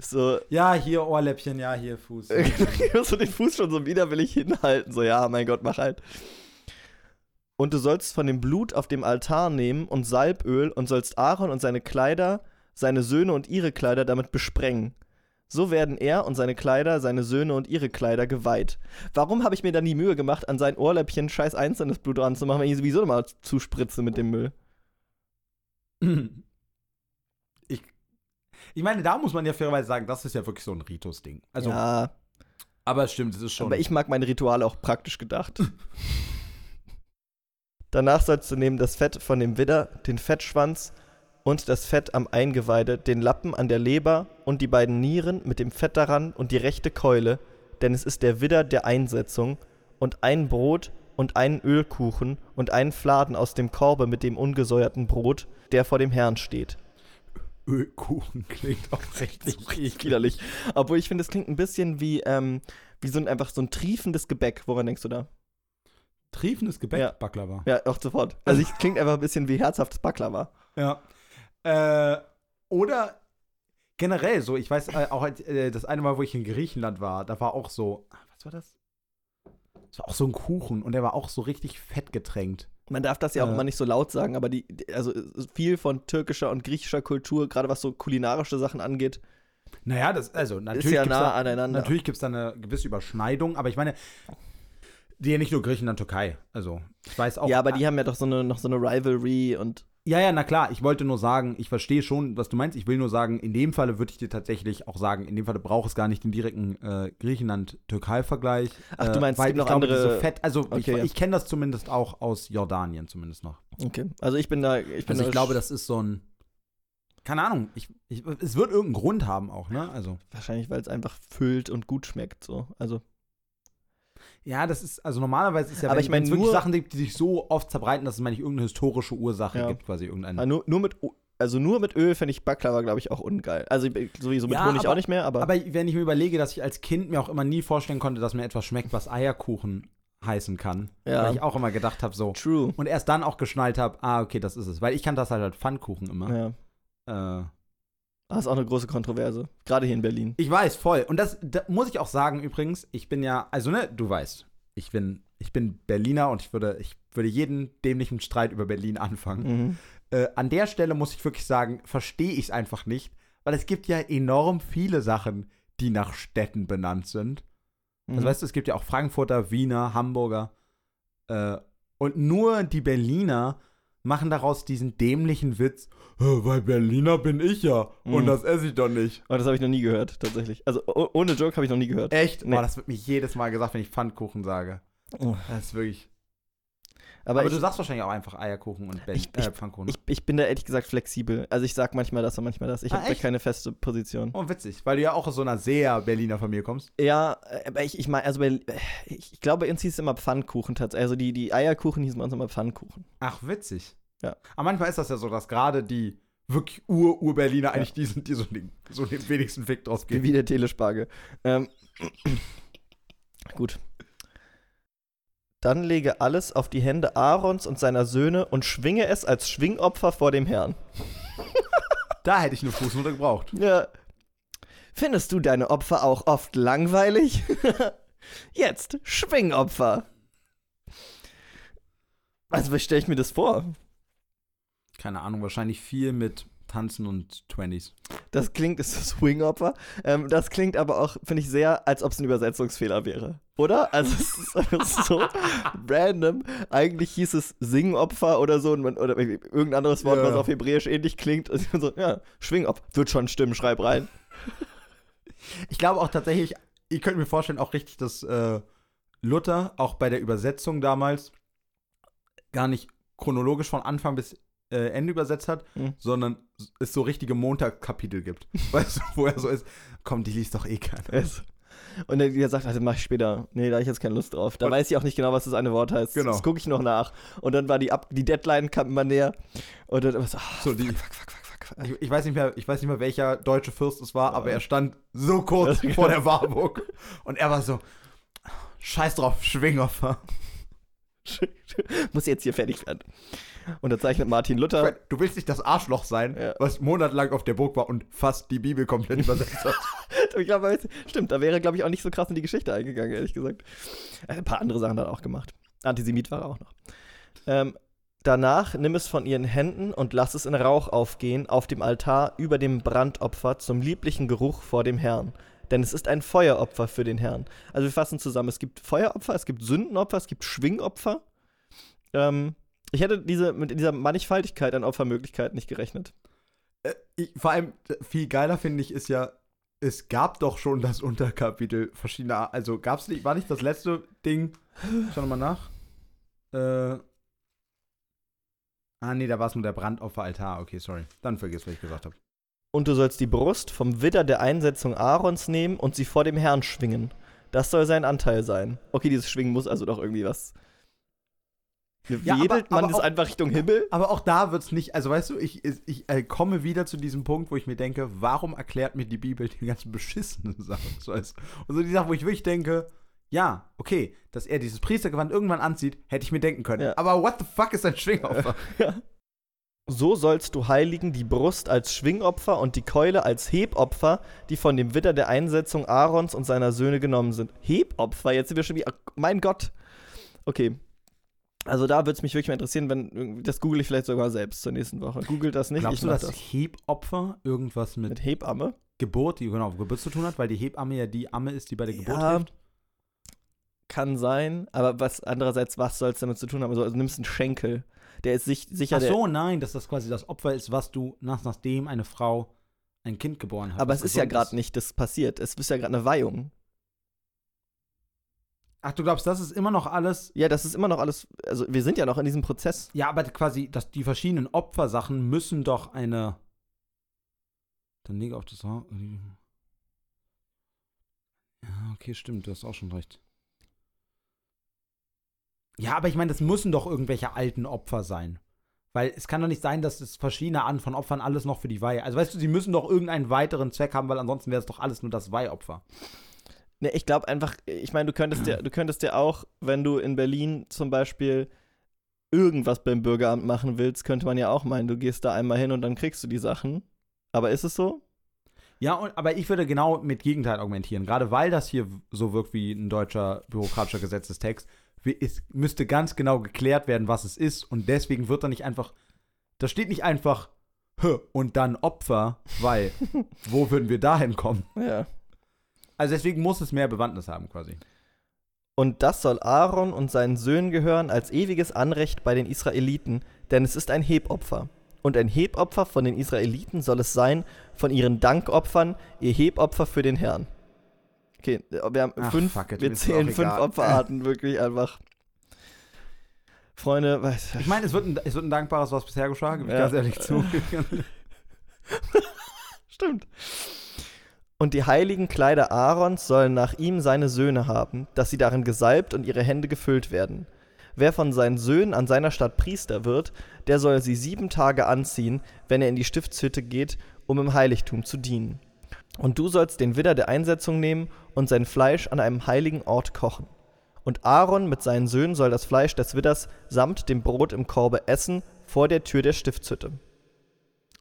So, ja, hier Ohrläppchen, ja, hier Fuß. so den Fuß schon so widerwillig hinhalten. So, ja, mein Gott, mach halt. Und du sollst von dem Blut auf dem Altar nehmen und Salböl und sollst Aaron und seine Kleider, seine Söhne und ihre Kleider damit besprengen. So werden er und seine Kleider, seine Söhne und ihre Kleider geweiht. Warum habe ich mir dann die Mühe gemacht, an sein Ohrläppchen scheiß einzelnes Blut dran zu machen, wenn ich sowieso nochmal zuspritze mit dem Müll? ich, Ich meine, da muss man ja fairerweise sagen, das ist ja wirklich so ein Ritus-Ding. Also, ja, aber es stimmt, es ist schon. aber ich mag meine Rituale auch praktisch gedacht. Danach sollst du neben das Fett von dem Widder, den Fettschwanz und das Fett am Eingeweide, den Lappen an der Leber und die beiden Nieren mit dem Fett daran und die rechte Keule, denn es ist der Widder der Einsetzung, und ein Brot und einen Ölkuchen und einen Fladen aus dem Korbe mit dem ungesäuerten Brot, der vor dem Herrn steht. Ölkuchen klingt auch richtig Richtig widerlich. Obwohl ich finde, es klingt ein bisschen wie, ähm, wie so ein einfach so ein triefendes Gebäck. Woran denkst du da? Triefendes Gebäck, Ja. Baklava. Ja, auch sofort. Also es klingt einfach ein bisschen wie herzhaftes Baklava. Ja. Äh, oder generell so, ich weiß äh, auch äh, das eine Mal, wo ich in Griechenland war, da war auch so, ah, was war das? Das war auch so ein Kuchen und der war auch so richtig fett getränkt. Man darf das ja auch Äh. immer nicht so laut sagen, aber die, die- also viel von türkischer und griechischer Kultur, gerade was so kulinarische Sachen angeht, Naja, das, also natürlich ist ja gibt's nah da, aneinander. Natürlich gibt es da eine gewisse Überschneidung, aber ich meine, die ja nicht nur Griechenland, Türkei. Also, ich weiß auch. ja, aber die haben ja doch so eine, noch so eine Rivalry und Ja, ja, na klar. Ich wollte nur sagen, ich verstehe schon, was du meinst. Ich will nur sagen, in dem Falle würde ich dir tatsächlich auch sagen, in dem Falle braucht es gar nicht den direkten äh, Griechenland-Türkei-Vergleich. Ach, du äh, meinst, es weil gibt noch ich glaube, andere- diese Fett, also ich, Okay, ja. ich kenne das zumindest auch aus Jordanien zumindest noch. okay. Also ich bin da, ich bin Also da ich glaube, das ist so ein, keine Ahnung, ich, ich, es wird irgendeinen Grund haben auch, ne? Also wahrscheinlich, weil es einfach füllt und gut schmeckt. So. Also ja, das ist, also normalerweise ist ja, Aber wenn ich mein, es wirklich Sachen gibt, die sich so oft zerbreiten, dass es, meine ich, irgendeine historische Ursache Ja. gibt, quasi irgendeine. aber nur, nur mit, also nur mit Öl finde ich Baklava, glaube ich, auch ungeil. Also sowieso mit Ja, Honig aber- auch nicht mehr, aber, Aber wenn ich mir überlege, dass ich als Kind mir auch immer nie vorstellen konnte, dass mir etwas schmeckt, was Eierkuchen heißen kann. Ja. Weil ich auch immer gedacht habe, so. true. Und erst dann auch geschnallt habe, ah, okay, das ist es. Weil ich kannte das halt als Pfannkuchen immer. Ja. Äh, Das ist auch eine große Kontroverse. Gerade hier in Berlin. ich weiß, voll. Und das, da muss ich auch sagen übrigens, ich bin ja, also ne, du weißt, ich bin, ich bin Berliner und ich würde, ich würde jeden dämlichen Streit über Berlin anfangen. Mhm. Äh, an der Stelle muss ich wirklich sagen, verstehe ich es einfach nicht, weil es gibt ja enorm viele Sachen, die nach Städten benannt sind. Also Mhm. weißt du, es gibt ja auch Frankfurter, Wiener, Hamburger. Äh, und nur die Berliner machen daraus diesen dämlichen Witz, "Hä, weil Berliner bin ich ja und Mhm. das esse ich doch nicht. Aber das habe ich noch nie gehört, tatsächlich. Also oh- ohne Joke habe ich noch nie gehört. Echt? Nee. Boah, das wird mir jedes Mal gesagt, wenn ich Pfannkuchen sage. Oh. Das ist wirklich. Aber, Aber, ich, du sagst wahrscheinlich auch einfach Eierkuchen und ben Ich- äh, Pfannkuchen. ich, ich bin da ehrlich gesagt flexibel. Also ich sag manchmal das und manchmal das. Ich Ah, habe da keine feste Position. oh, witzig, weil du ja auch aus so einer sehr Berliner Familie kommst. Ja, äh, aber ich, ich meine, also bei, ich, ich glaube, bei uns hieß es immer Pfannkuchen tatsächlich. Also die, die Eierkuchen hießen bei uns immer Pfannkuchen. Ach, witzig. Ja. Aber manchmal ist das ja so, dass gerade die wirklich Ur-Ur-Berliner eigentlich die sind, die so den, so den wenigsten Fick draus geben. wie der Telespargel. Ähm, gut. Dann lege alles auf die Hände Aarons und seiner Söhne und schwinge es als Schwingopfer vor dem Herrn. Da hätte ich eine Fußnote gebraucht. Ja. Findest du deine Opfer auch oft langweilig? Jetzt Schwingopfer. Also, wie stelle ich mir das vor? Keine Ahnung, wahrscheinlich viel mit Tanzen und 20s. Das klingt, ist das Swingopfer? Ähm, das klingt aber auch, finde ich, sehr, als ob es ein Übersetzungsfehler wäre. Oder? Also, es ist einfach so random. Eigentlich hieß es Singopfer oder so, man, oder irgendein anderes Wort, Ja. was auf Hebräisch ähnlich klingt. Und so, ja, Schwingopfer. Wird schon stimmen, schreib rein. Ich glaube auch tatsächlich, ihr könnt mir vorstellen, auch richtig, dass äh, Luther auch bei der Übersetzung damals gar nicht chronologisch von Anfang bis äh, Ende übersetzt hat, Mhm. sondern es so richtige Montagskapitel gibt. weißt du, wo er so ist, komm, die liest doch eh keiner. Und der sagt, also mach ich später. Nee, da habe ich jetzt keine Lust drauf. Da Und- weiß ich auch nicht genau, was das eine Wort heißt. Genau. Das gucke ich noch nach. Und dann war die, Ab die Deadline kam immer näher. Und dann war so, ah, So, die, fuck, fuck, fuck, fuck, ich, ich, weiß nicht mehr, ich weiß nicht mehr, welcher deutsche Fürst es war, aber er stand so kurz Ja, vor der Warburg und er war so, scheiß drauf, Schwingopfer. Muss jetzt hier fertig werden. Unterzeichnet Martin Luther. Du willst nicht das Arschloch sein, Ja. was monatelang auf der Burg war und fast die Bibel komplett übersetzt hat. Ich glaube, stimmt, da wäre, glaube ich, auch nicht so krass in die Geschichte eingegangen, ehrlich gesagt. Ein paar andere Sachen hat er auch gemacht. Antisemit war er auch noch. Ähm, danach nimm es von ihren Händen und lass es in Rauch aufgehen auf dem Altar über dem Brandopfer zum lieblichen Geruch vor dem Herrn. Denn es ist ein Feueropfer für den Herrn. Also wir fassen zusammen, es gibt Feueropfer, es gibt Sündenopfer, es gibt Schwingopfer. Ähm, ich hätte diese, mit dieser Mannigfaltigkeit an Opfermöglichkeiten nicht gerechnet. Äh, ich, vor allem äh, viel geiler finde ich ist ja, es gab doch schon das Unterkapitel verschiedener. Also gab es nicht, war nicht das letzte Ding? Schau nochmal nach. Äh. Ah, nee, da war es nur der Brandopferaltar. Okay, sorry. Dann vergiss, was ich gesagt habe. Und du sollst die Brust vom Widder der Einsetzung Aarons nehmen und sie vor dem Herrn schwingen. Das soll sein Anteil sein. Okay, dieses Schwingen muss also doch irgendwie was. Ja, aber- Wedelt man aber das auch- einfach Richtung Himmel? Aber auch da wird's nicht, also weißt du, ich, ich, äh, komme wieder zu diesem Punkt, wo ich mir denke, warum erklärt mir die Bibel die ganzen beschissenen Sachen? So du? Und so die Sachen, wo ich wirklich denke, ja, okay, dass er dieses Priestergewand irgendwann anzieht, hätte ich mir denken können. Ja. Aber what the fuck ist ein Schwingopfer? So sollst du heiligen die Brust als Schwingopfer und die Keule als Hebopfer, die von dem Widder der Einsetzung Aarons und seiner Söhne genommen sind. Hebopfer? Jetzt sind wir schon wieder. Mein Gott. Okay. Also da würde es mich wirklich mal interessieren, wenn. Das google ich vielleicht sogar selbst zur nächsten Woche. Google das nicht. Glaubst ich du, dass Hebopfer irgendwas mit, Mit Hebamme? Geburt, die genau, Geburt zu tun hat? Weil die Hebamme ja die Amme ist, die bei der Geburt Ja, hilft? Kann sein, aber was andererseits, was soll es damit zu tun haben? Also, also nimmst einen Schenkel. Der ist sich, sicher Ach so, nein, dass das quasi das Opfer ist, was du nach, nachdem eine Frau ein Kind geboren hat. aber es ist ja gerade nicht das passiert. Es ist ja gerade eine Weihung. Ach, du glaubst, das ist immer noch alles Ja, das ist immer noch alles. Also wir sind ja noch in diesem Prozess. Ja, aber quasi, dass die verschiedenen Opfersachen müssen doch eine. Dann lege auf das. Ja, okay, stimmt, du hast auch schon recht. Ja, aber ich meine, das müssen doch irgendwelche alten Opfer sein. Weil es kann doch nicht sein, dass es verschiedene Arten von Opfern alles noch für die Weihe. Also weißt du, sie müssen doch irgendeinen weiteren Zweck haben, weil ansonsten wäre es doch alles nur das Weihopfer. Ne, ich glaube einfach, ich meine, du könntest ja, du könntest ja auch, wenn du in Berlin zum Beispiel irgendwas beim Bürgeramt machen willst, könnte man ja auch meinen, du gehst da einmal hin und dann kriegst du die Sachen. Aber ist es so? Ja, und, aber ich würde genau mit Gegenteil argumentieren. Gerade weil das hier so wirkt wie ein deutscher bürokratischer Gesetzestext, es müsste ganz genau geklärt werden, was es ist. Und deswegen wird da nicht einfach, da steht nicht einfach "Hä, und dann Opfer, weil wo würden wir dahin kommen? Ja. Also deswegen muss es mehr Bewandtnis haben quasi. Und das soll Aaron und seinen Söhnen gehören als ewiges Anrecht bei den Israeliten, denn es ist ein Hebopfer. Und ein Hebopfer von den Israeliten soll es sein, von ihren Dankopfern, ihr Hebopfer für den Herrn. Okay, wir haben Ach, fünf, it, wir zählen fünf. Opferarten, wirklich einfach. Freunde, weiß, Ich meine, es wird ein, es wird ein dankbares, was bisher geschah, gebe ich Ja. ganz ehrlich zu. Stimmt. Und die heiligen Kleider Aarons sollen nach ihm seine Söhne haben, dass sie darin gesalbt und ihre Hände gefüllt werden. Wer von seinen Söhnen an seiner Stadt Priester wird, der soll sie sieben Tage anziehen, wenn er in die Stiftshütte geht, um im Heiligtum zu dienen. Und du sollst den Widder der Einsetzung nehmen und sein Fleisch an einem heiligen Ort kochen. Und Aaron mit seinen Söhnen soll das Fleisch des Widders samt dem Brot im Korbe essen vor der Tür der Stiftshütte.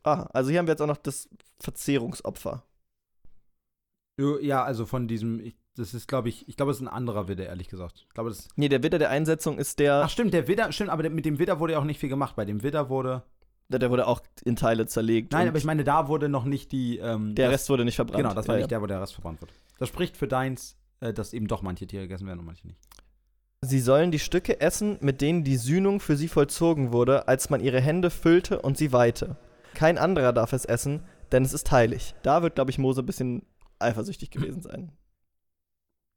Ah, also hier haben wir jetzt auch noch das Verzehrungsopfer. Ja, also von diesem, ich, das ist, glaube ich, ich glaube, es ist ein anderer Widder, ehrlich gesagt. Ich glaube, das Nee, der Widder der Einsetzung ist der, Ach stimmt, der Widder, stimmt, aber der, mit dem Widder wurde ja auch nicht viel gemacht. Bei dem Widder wurde. der, der wurde auch in Teile zerlegt. Nein, aber ich meine, da wurde noch nicht die. Ähm, der das, Rest wurde nicht verbrannt. Genau, das war Ja, nicht der, wo der Rest verbrannt wird. Das spricht für deins, äh, dass eben doch manche Tiere gegessen werden und manche nicht. Sie sollen die Stücke essen, mit denen die Sühnung für sie vollzogen wurde, als man ihre Hände füllte und sie weihte. Kein anderer darf es essen, denn es ist heilig. Da wird, glaube ich, Mose ein bisschen eifersüchtig gewesen sein.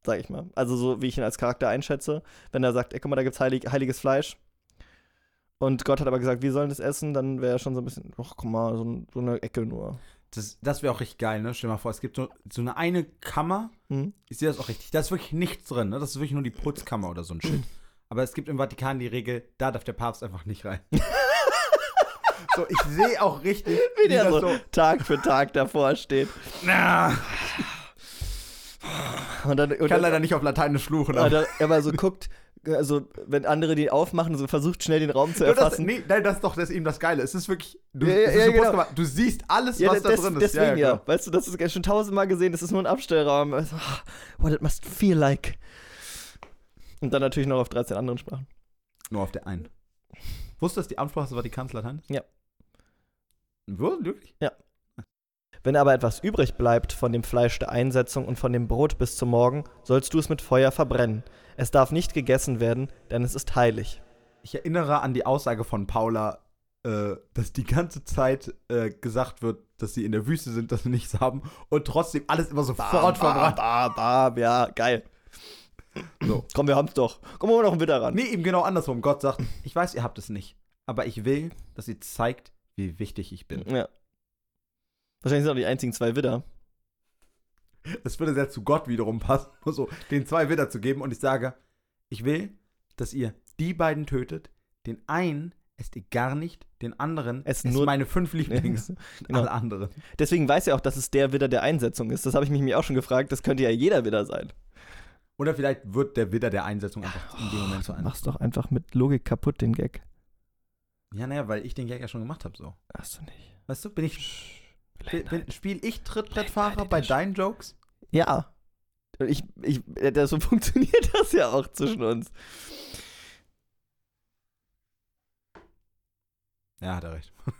Sag ich mal. Also so, wie ich ihn als Charakter einschätze. Wenn er sagt, ey, guck mal, da gibt's heilig, heiliges Fleisch. Und Gott hat aber gesagt, wir sollen das essen, dann wäre er schon so ein bisschen, ach, guck mal, so, so eine Ecke nur. Das, das wäre auch richtig geil, ne? Stell dir mal vor, es gibt so, so eine eine Kammer. Hm? Ich sehe das auch richtig. Da ist wirklich nichts drin, ne? Das ist wirklich nur die Putzkammer oder so ein Shit. Aber es gibt im Vatikan die Regel, da darf der Papst einfach nicht rein. so, ich sehe auch richtig, Wie der das so Tag für Tag davor steht. Na, Und dann, und ich kann leider nicht auf Lateinisch fluchen. Aber da, aber so guckt, also wenn andere die aufmachen, so versucht schnell den Raum zu Nur das, erfassen. nee, nein, das ist doch das ist eben das Geile. Es ist wirklich, du, Ja, ja, ja, so genau. Du siehst alles, was da des- drin ist. deswegen ja. Weißt du, das ist schon tausendmal gesehen, das ist nur ein Abstellraum. Also, ah, what it must feel like. Und dann natürlich noch auf 13 anderen Sprachen. Nur auf der einen. Wusstest du, dass die Amtssprache des Vatikans Latein ist? Ja. Wirklich? Wenn aber etwas übrig bleibt von dem Fleisch der Einsetzung und von dem Brot bis zum Morgen, sollst du es mit Feuer verbrennen. Es darf nicht gegessen werden, denn es ist heilig. Ich erinnere an die Aussage von Paula, äh, dass die ganze Zeit äh, gesagt wird, dass sie in der Wüste sind, dass sie nichts haben und trotzdem alles immer sofort verbrannt. bam, bam, ja, geil. So. Komm, wir haben's doch. Kommen wir noch ein Witter ran. Nee, eben genau andersrum. Gott sagt, ich weiß, ihr habt es nicht, aber ich will, dass ihr zeigt, wie wichtig ich bin. Ja. Wahrscheinlich sind auch die einzigen zwei Widder. Es würde sehr zu Gott wiederum passen, nur so den zwei Widder zu geben und ich sage, ich will, dass ihr die beiden tötet. Den einen esst ihr gar nicht, den anderen Esst esst nur- meine fünf Lieblings, Genau. alle anderen. Deswegen weiß er auch, dass es der Widder der Einsetzung ist. Das habe ich mich mir auch schon gefragt. Das könnte ja jeder Widder sein. Oder vielleicht wird der Widder der Einsetzung einfach in dem Moment so ein. Mach's doch einfach mit Logik kaputt, den Gag. Ja, naja, weil ich den Gag ja schon gemacht habe, so. Hast du nicht. Weißt du, bin ich, bin, spiel ich Trittbrettfahrer bei deinen Jokes? Ja. Ich, ich, äh, das, so funktioniert das ja auch zwischen uns. Ja, hat er recht.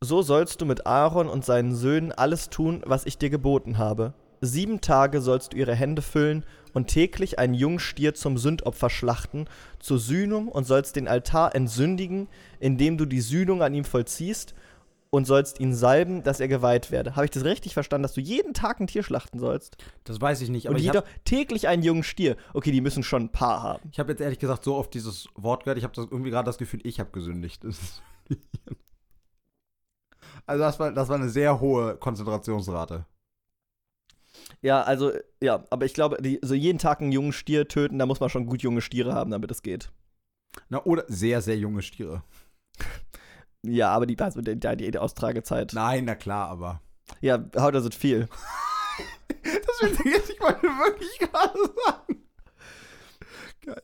So sollst du mit Aaron und seinen Söhnen alles tun, was ich dir geboten habe. Sieben Tage sollst du ihre Hände füllen und täglich einen jungen Stier zum Sündopfer schlachten, zur Sühnung und sollst den Altar entsündigen, indem du die Sühnung an ihm vollziehst und sollst ihn salben, dass er geweiht werde. Habe ich das richtig verstanden, dass du jeden Tag ein Tier schlachten sollst? Das weiß ich nicht, aber und ich jeder habe täglich einen jungen Stier. Okay, die müssen schon ein paar haben. hab jetzt ehrlich gesagt so oft dieses Wort gehört, ich habe irgendwie gerade das Gefühl, ich habe gesündigt. Also das war, das war eine sehr hohe Konzentrationsrate. Ja, also, ja, aber ich glaube, die, so jeden Tag einen jungen Stier töten, da muss man schon gut junge Stiere haben, damit es geht. Na, oder sehr, sehr junge Stiere. Ja, aber die, also die, die, Austragezeit. Nein, na klar, aber. Ja, does it feel? Das will ich jetzt, ich wollte wirklich gerade sagen.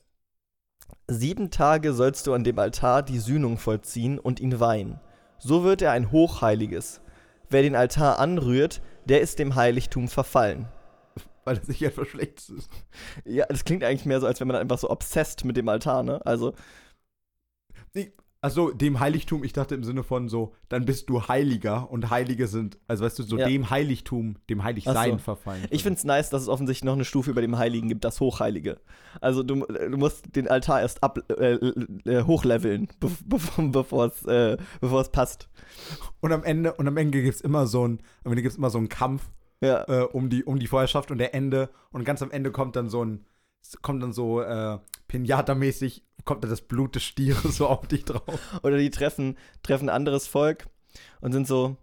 Sieben Tage sollst du an dem Altar die Sühnung vollziehen und ihn weihen. So wird er ein Hochheiliges. Wer den Altar anrührt, der ist dem Heiligtum verfallen. Weil es sich etwas Schlechtes ist. Ja, das klingt eigentlich mehr so, als wenn man einfach so obsessed mit dem Altar, ne? Also, Also dem Heiligtum, ich dachte im Sinne von so, dann bist du Heiliger und Heilige sind, also weißt du, so Ja. dem Heiligtum, dem Heiligsein so. verfallen. ich find's nice, dass es offensichtlich noch eine Stufe über dem Heiligen gibt, das Hochheilige. Also, du, du musst den Altar erst ab, äh, äh, hochleveln, bev- bevor es äh, bevor es passt. Und am Ende, und am Ende gibt es immer so ein, am Ende gibt's immer so einen Kampf Ja. äh, um, die, um die Vorherrschaft und der Ende, und ganz am Ende kommt dann so ein, kommt dann so äh, Pinata-mäßig, kommt dann das Blut des Stieres so auf dich drauf. Oder die treffen, treffen ein anderes Volk und sind so,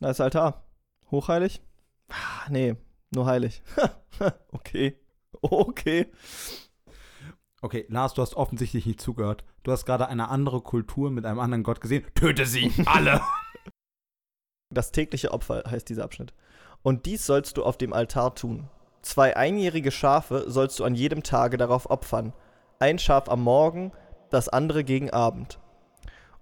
da ist der Altar. Hochheilig? Ah, nee, nur heilig. okay. Okay. Okay, Lars, du hast offensichtlich nicht zugehört. Du hast gerade eine andere Kultur mit einem anderen Gott gesehen. Töte sie alle! Das tägliche Opfer heißt dieser Abschnitt. Und dies sollst du auf dem Altar tun. Zwei einjährige Schafe sollst du an jedem Tage darauf opfern. Ein Schaf am Morgen, das andere gegen Abend.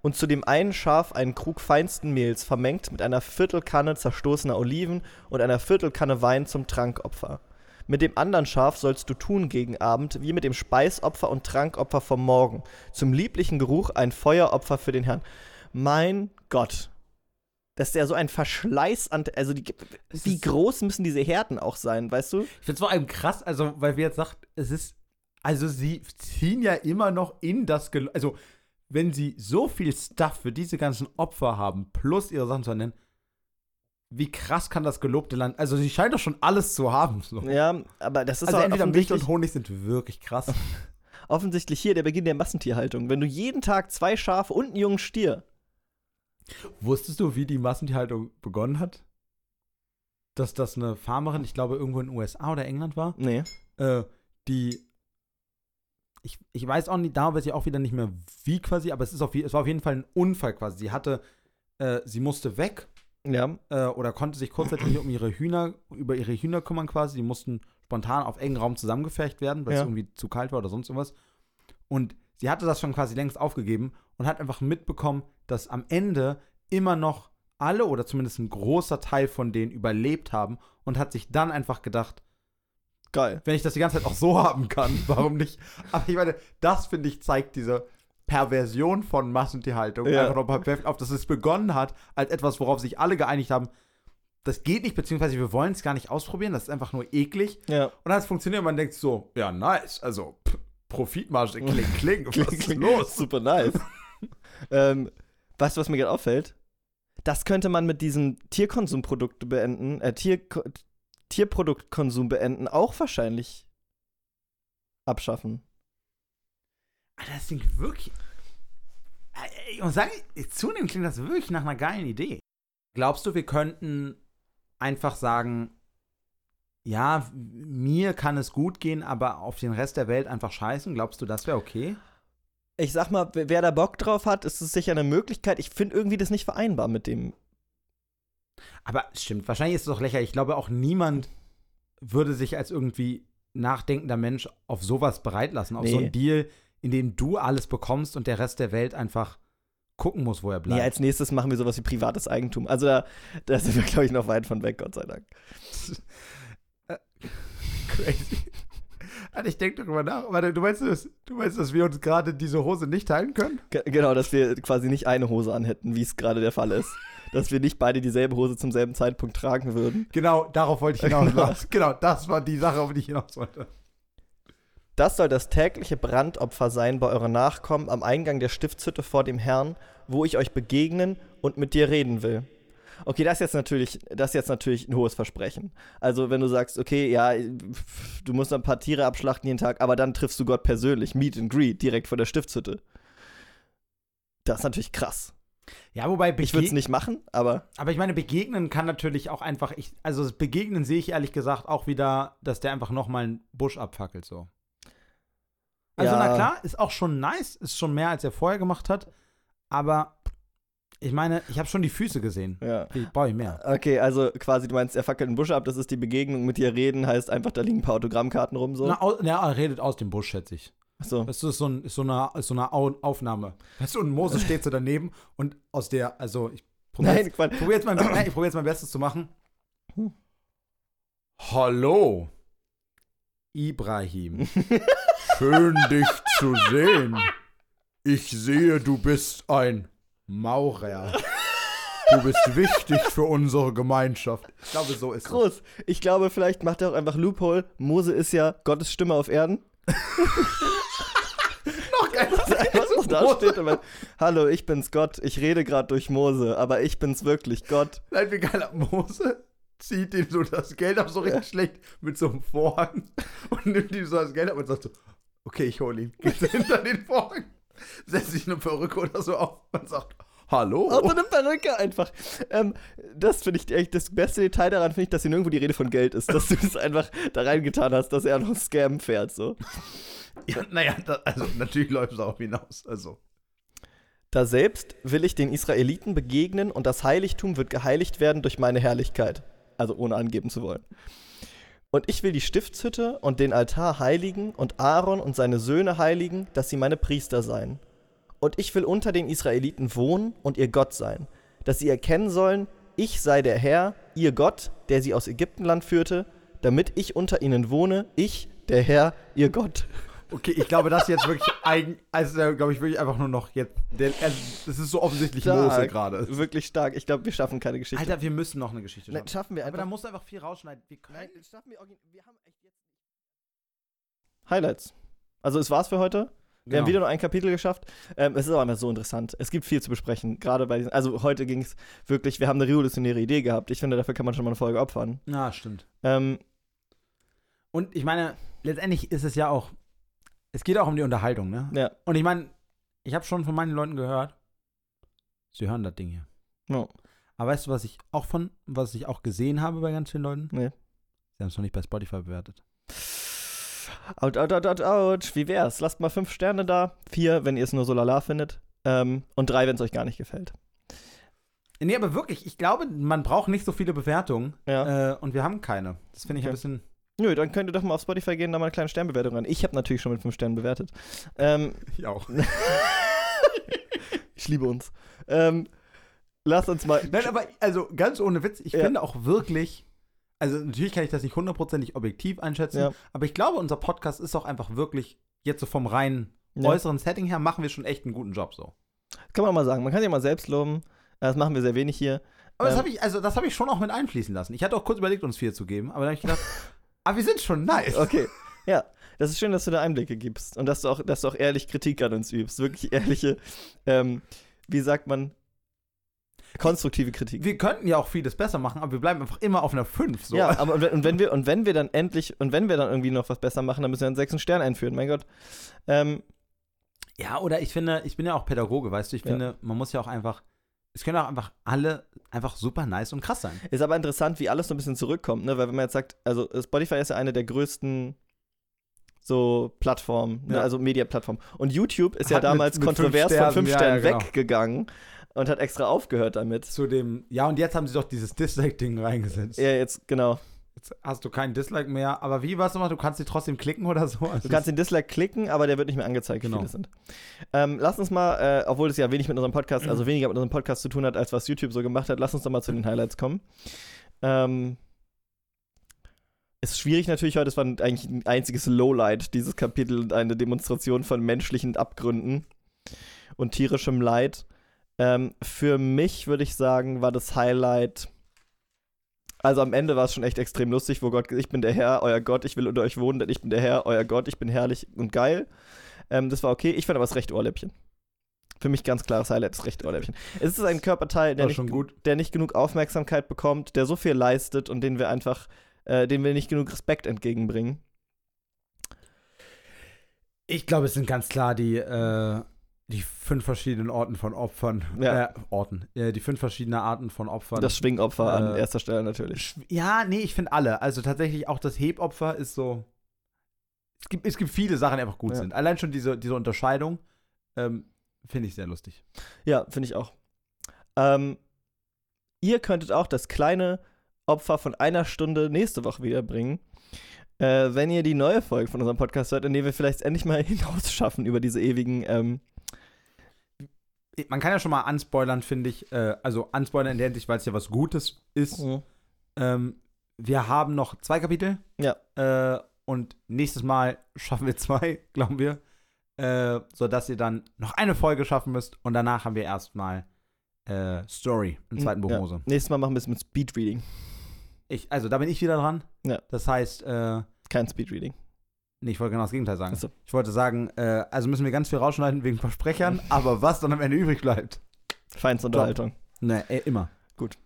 Und zu dem einen Schaf einen Krug feinsten Mehls, vermengt mit einer Viertelkanne zerstoßener Oliven und einer Viertelkanne Wein zum Trankopfer. Mit dem anderen Schaf sollst du tun gegen Abend, wie mit dem Speisopfer und Trankopfer vom Morgen. Zum lieblichen Geruch ein Feueropfer für den Herrn. Mein Gott. Dass der so ein Verschleiß an. Also, die, wie groß müssen diese Härten auch sein, weißt du? Ich finde es vor allem krass, also, weil wir jetzt sagt, es ist, also sie ziehen ja immer noch in das, Gel also, wenn sie so viel Stuff für diese ganzen Opfer haben, plus ihre Sachen zu nennen, wie krass kann das gelobte Land, also sie scheint doch schon alles zu haben. So. Ja, aber das ist also auch entweder Milch und Honig sind wirklich krass. offensichtlich hier der Beginn der Massentierhaltung. Wenn du jeden Tag zwei Schafe und einen jungen Stier. Wusstest du, wie die Massentierhaltung begonnen hat? Dass das eine Farmerin, ich glaube, irgendwo in den USA oder England war, Nee. äh, die ich, ich weiß auch nicht, da weiß ich auch wieder nicht mehr wie quasi, aber es ist auf, es war auf jeden Fall ein Unfall quasi. Sie hatte, äh, sie musste weg Ja. äh, oder konnte sich kurzzeitig um ihre Hühner, über ihre Hühner kümmern quasi. Die mussten spontan auf engen Raum zusammengefercht werden, weil es Ja. irgendwie zu kalt war oder sonst irgendwas. Und sie hatte das schon quasi längst aufgegeben und hat einfach mitbekommen, dass am Ende immer noch alle oder zumindest ein großer Teil von denen überlebt haben und hat sich dann einfach gedacht, Geil. wenn ich das die ganze Zeit auch so haben kann, warum nicht? Aber ich meine, das finde ich zeigt diese Perversion von Massentierhaltung Ja. einfach nochmal perfekt auf, dass es begonnen hat als etwas, worauf sich alle geeinigt haben. Das geht nicht, beziehungsweise wir wollen es gar nicht ausprobieren, das ist einfach nur eklig. Ja. Und dann hat es funktioniert und man denkt so, ja, nice, also pff, Profitmarge, kling, kling, was ist los? Super nice. ähm, weißt du, was mir gerade auffällt? Das könnte man mit diesem Tierkonsumprodukte beenden, äh, Tier, Tierproduktkonsum beenden, auch wahrscheinlich abschaffen. Alter, das klingt wirklich. Ich muss sagen, zunehmend klingt das wirklich nach einer geilen Idee. Glaubst du, wir könnten einfach sagen, ja, mir kann es gut gehen, aber auf den Rest der Welt einfach scheißen? Glaubst du, das wäre okay? Ich sag mal, wer da Bock drauf hat, ist es sicher eine Möglichkeit. Ich finde irgendwie das nicht vereinbar mit dem. Aber es stimmt, wahrscheinlich ist es doch lächerlich. Ich glaube, auch niemand würde sich als irgendwie nachdenkender Mensch auf sowas bereit lassen. Auf so Nee. einen Deal, in dem du alles bekommst und der Rest der Welt einfach gucken muss, wo er Nee, bleibt. als nächstes machen wir sowas wie privates Eigentum. Also da, da sind wir, glaube ich, noch weit von weg, Gott sei Dank. Crazy. Alter, ich denke darüber nach. Warte, du meinst, dass, du meinst, dass wir uns gerade diese Hose nicht teilen können? Ge- Genau, dass wir quasi nicht eine Hose anhätten, wie es gerade der Fall ist. dass wir nicht beide dieselbe Hose zum selben Zeitpunkt tragen würden. Genau, darauf wollte ich hinaus. genau, das war die Sache, auf die ich hinaus wollte. Das soll das tägliche Brandopfer sein bei euren Nachkommen am Eingang der Stiftshütte vor dem Herrn, wo ich euch begegnen und mit dir reden will. Okay, das ist jetzt natürlich, das ist jetzt natürlich ein hohes Versprechen. Also, wenn du sagst, okay, ja, du musst ein paar Tiere abschlachten jeden Tag, aber dann triffst du Gott persönlich, Meet and Greet, direkt vor der Stiftshütte. Das ist natürlich krass. Ja, wobei Ich würde es nicht machen, aber Aber ich meine, begegnen kann natürlich auch einfach. Ich, also, das Begegnen sehe ich ehrlich gesagt auch wieder, dass der einfach nochmal einen Busch abfackelt, so. Also, Ja. na klar, ist auch schon nice, ist schon mehr, als er vorher gemacht hat. Aber ich meine, ich habe schon die Füße gesehen. ja. Ich brauche ich mehr. Okay, also quasi, du meinst, er fackelt einen Busch ab, das ist die Begegnung, mit dir reden, heißt einfach, da liegen ein paar Autogrammkarten rum, so. Na, au, na, er redet aus dem Busch, schätze ich. So. Das ist so, ein, so eine, so eine Au Aufnahme. Weißt du, und Moses steht so daneben und aus der, also ich probiere jetzt, mein, nein, ich probier jetzt mein Bestes zu machen. Hallo, Ibrahim. Schön dich zu sehen. Ich sehe, du bist ein Maurer. Du bist wichtig für unsere Gemeinschaft. Ich glaube, so ist es. Groß. Ich glaube, vielleicht macht er auch einfach Loophole. Mose ist ja Gottes Stimme auf Erden. Noch geil. Was noch da steht. man, Hallo, ich bin's Gott. Ich rede gerade durch Mose, aber ich bin's wirklich Gott. Nein, wie geil. Mose zieht ihm so das Geld ab, so richtig schlecht, mit so einem Vorhang und nimmt ihm so das Geld ab und sagt so, okay, ich hole ihn. Geht hinter den Vorhang, setzt sich eine Perücke oder so auf und sagt, hallo? Außer eine Perücke einfach. Ähm, das finde ich echt das beste Detail daran, finde ich, dass hier nirgendwo die Rede von Geld ist. Dass du das einfach da reingetan hast, dass er noch Scam fährt, so. Ja, naja, also natürlich läuft es darauf hinaus. Also. Da selbst will ich den Israeliten begegnen und das Heiligtum wird geheiligt werden durch meine Herrlichkeit. Also ohne angeben zu wollen. Und ich will die Stiftshütte und den Altar heiligen und Aaron und seine Söhne heiligen, dass sie meine Priester seien. Und ich will unter den Israeliten wohnen und ihr Gott sein, dass sie erkennen sollen, ich sei der Herr, ihr Gott, der sie aus Ägyptenland führte, damit ich unter ihnen wohne, ich, der Herr, ihr Gott. Okay, ich glaube, das ist jetzt wirklich eigen, also glaube ich wirklich einfach nur noch jetzt, der, also, das ist so offensichtlich Mose Stark. gerade. Wirklich stark. Ich glaube, wir schaffen keine Geschichte. Alter, wir müssen noch eine Geschichte Nein, schaffen. schaffen wir Aber einfach. da musst du einfach viel rausschneiden. Wir können, Nein, schaffen wir Wir haben echt jetzt. Highlights. Also, es war's für heute. Wir haben Genau. wieder nur ein Kapitel geschafft. Ähm, es ist aber immer so interessant. Es gibt viel zu besprechen. Gerade bei diesen. Also, heute ging es wirklich. Wir haben eine revolutionäre Idee gehabt. Ich finde, dafür kann man schon mal eine Folge opfern. Ja, stimmt. Ähm, Und ich meine, letztendlich ist es ja auch, es geht auch um die Unterhaltung, ne? ja. Und ich meine, ich habe schon von meinen Leuten gehört, sie hören das Ding hier. No. Aber weißt du, was ich auch von, was ich auch gesehen habe bei ganz vielen Leuten? Nee. Sie haben es noch nicht bei Spotify bewertet. Out, out, out, out, out. Wie wär's? Lasst mal fünf Sterne da. Vier, wenn ihr es nur so lala findet. Ähm, und drei, wenn es euch gar nicht gefällt. Nee, aber wirklich, ich glaube, man braucht nicht so viele Bewertungen. Ja. Äh, und wir haben keine. Das finde ich ein Okay. bisschen. Nö, dann könnt ihr doch mal auf Spotify gehen, da mal eine kleine Sternbewertung ran. Ich habe natürlich schon mit fünf Sternen bewertet. Ähm, Ich auch. ich liebe uns. Ähm, lasst uns mal. Nein, aber also ganz ohne Witz, ich Ja. finde auch wirklich, also natürlich kann ich das nicht hundertprozentig objektiv einschätzen, Ja. aber ich glaube, unser Podcast ist auch einfach wirklich, jetzt so vom reinen Ja. äußeren Setting her, machen wir schon echt einen guten Job so. Kann man mal sagen. Man kann sich mal selbst loben. Das machen wir sehr wenig hier. Aber das Ähm. habe ich, also das habe ich schon auch mit einfließen lassen. Ich hatte auch kurz überlegt, uns vier zu geben, aber dann habe ich gedacht, ah, wir sind schon nice. Okay. Ja, das ist schön, dass du da Einblicke gibst und dass du auch, dass du auch ehrlich Kritik an uns übst. Wirklich ehrliche, ähm, wie sagt man, konstruktive Kritik. Wir könnten ja auch vieles besser machen, aber wir bleiben einfach immer auf einer 5. So. Ja, aber und wenn, wir und wenn wir dann endlich und wenn wir dann irgendwie noch was besser machen, dann müssen wir einen sechsten Stern einführen. Mein Gott. Ähm, Ja, oder ich finde, ich bin ja auch Pädagoge, weißt du, ich Ja. finde, man muss ja auch einfach, es können auch einfach alle einfach super nice und krass sein. Ist aber interessant, wie alles so ein bisschen zurückkommt, ne? Weil wenn man jetzt sagt, also Spotify ist ja eine der größten so Plattformen, ne? Ja. also Media-Plattformen. Und YouTube ist ja Hat mit- damals mit fünf kontrovers Sternen, von fünf ja, Sternen ja, genau. weggegangen und hat extra aufgehört damit. Zu dem, ja, und jetzt haben sie doch dieses Dislike-Ding reingesetzt. Ja, jetzt, genau. Jetzt hast du keinen Dislike mehr, aber wie war es nochmal? Du kannst sie trotzdem klicken oder so? Also Du kannst den Dislike klicken, aber der wird nicht mehr angezeigt, wie Genau. viele es sind. Ähm, lass uns mal, äh, obwohl es ja wenig mit unserem Podcast, also weniger mit unserem Podcast zu tun hat, als was YouTube so gemacht hat, lass uns doch mal zu den Highlights kommen. Ähm, ist schwierig natürlich heute, es war eigentlich ein einziges Lowlight, dieses Kapitel und eine Demonstration von menschlichen Abgründen und tierischem Leid. Ähm, für mich würde ich sagen, war das Highlight. Also am Ende war es schon echt extrem lustig, wo Gott, ich bin der Herr, euer Gott, ich will unter euch wohnen, denn ich bin der Herr, euer Gott, ich bin herrlich und geil. Ähm, das war okay. Ich fand aber das rechte Ohrläppchen. Für mich ganz klares Highlight, das rechte Ohrläppchen. Es ist ein Körperteil, der nicht, der nicht genug Aufmerksamkeit bekommt, der so viel leistet und den wir einfach, äh, dem wir nicht genug Respekt entgegenbringen. Ich glaube, es sind ganz klar die, äh, die fünf verschiedenen Orten von Opfern. Ja. Äh, Orten. Äh, die fünf verschiedenen Arten von Opfern. Das Schwingopfer an Äh, erster Stelle natürlich. Ja, nee, ich finde alle. Also tatsächlich auch das Hebopfer ist so. Es gibt, es gibt viele Sachen, die einfach gut Ja. sind. Allein schon diese, diese Unterscheidung ähm, finde ich sehr lustig. Ja, finde ich auch. Ähm, ihr könntet auch das kleine Opfer von einer Stunde nächste Woche wiederbringen. Äh, wenn ihr die neue Folge von unserem Podcast hört, in der wir vielleicht endlich mal hinaus schaffen über diese ewigen ähm, Man kann ja schon mal anspoilern, finde ich. Äh, also anspoilern in der Hinsicht, weil es ja was Gutes ist. Ähm, wir haben noch zwei Kapitel. Ja. Äh, und nächstes Mal schaffen wir zwei, glauben wir. Äh, sodass ihr dann noch eine Folge schaffen müsst. Und danach haben wir erstmal äh, Story im zweiten Buch ja. Mose. Nächstes Mal machen wir es mit Speedreading. Ich, also da bin ich wieder dran. Ja. Das heißt, äh, Kein Speedreading. Nee, ich wollte genau das Gegenteil sagen. So. Ich wollte sagen, äh, also müssen wir ganz viel rausschneiden wegen Versprechern, aber was dann am Ende übrig bleibt. Feinste Unterhaltung. Ne, äh, immer. Gut.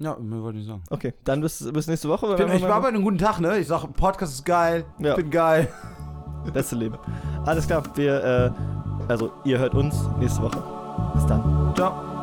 Ja, mehr wollte ich sagen. Okay, dann bis, bis nächste Woche. Ich, bin, ich war bei einem guten Tag, ne? Ich sag, Podcast ist geil, Ja. bin geil. Beste Liebe. Alles klar, wir, äh, also ihr hört uns nächste Woche. Bis dann. Ciao.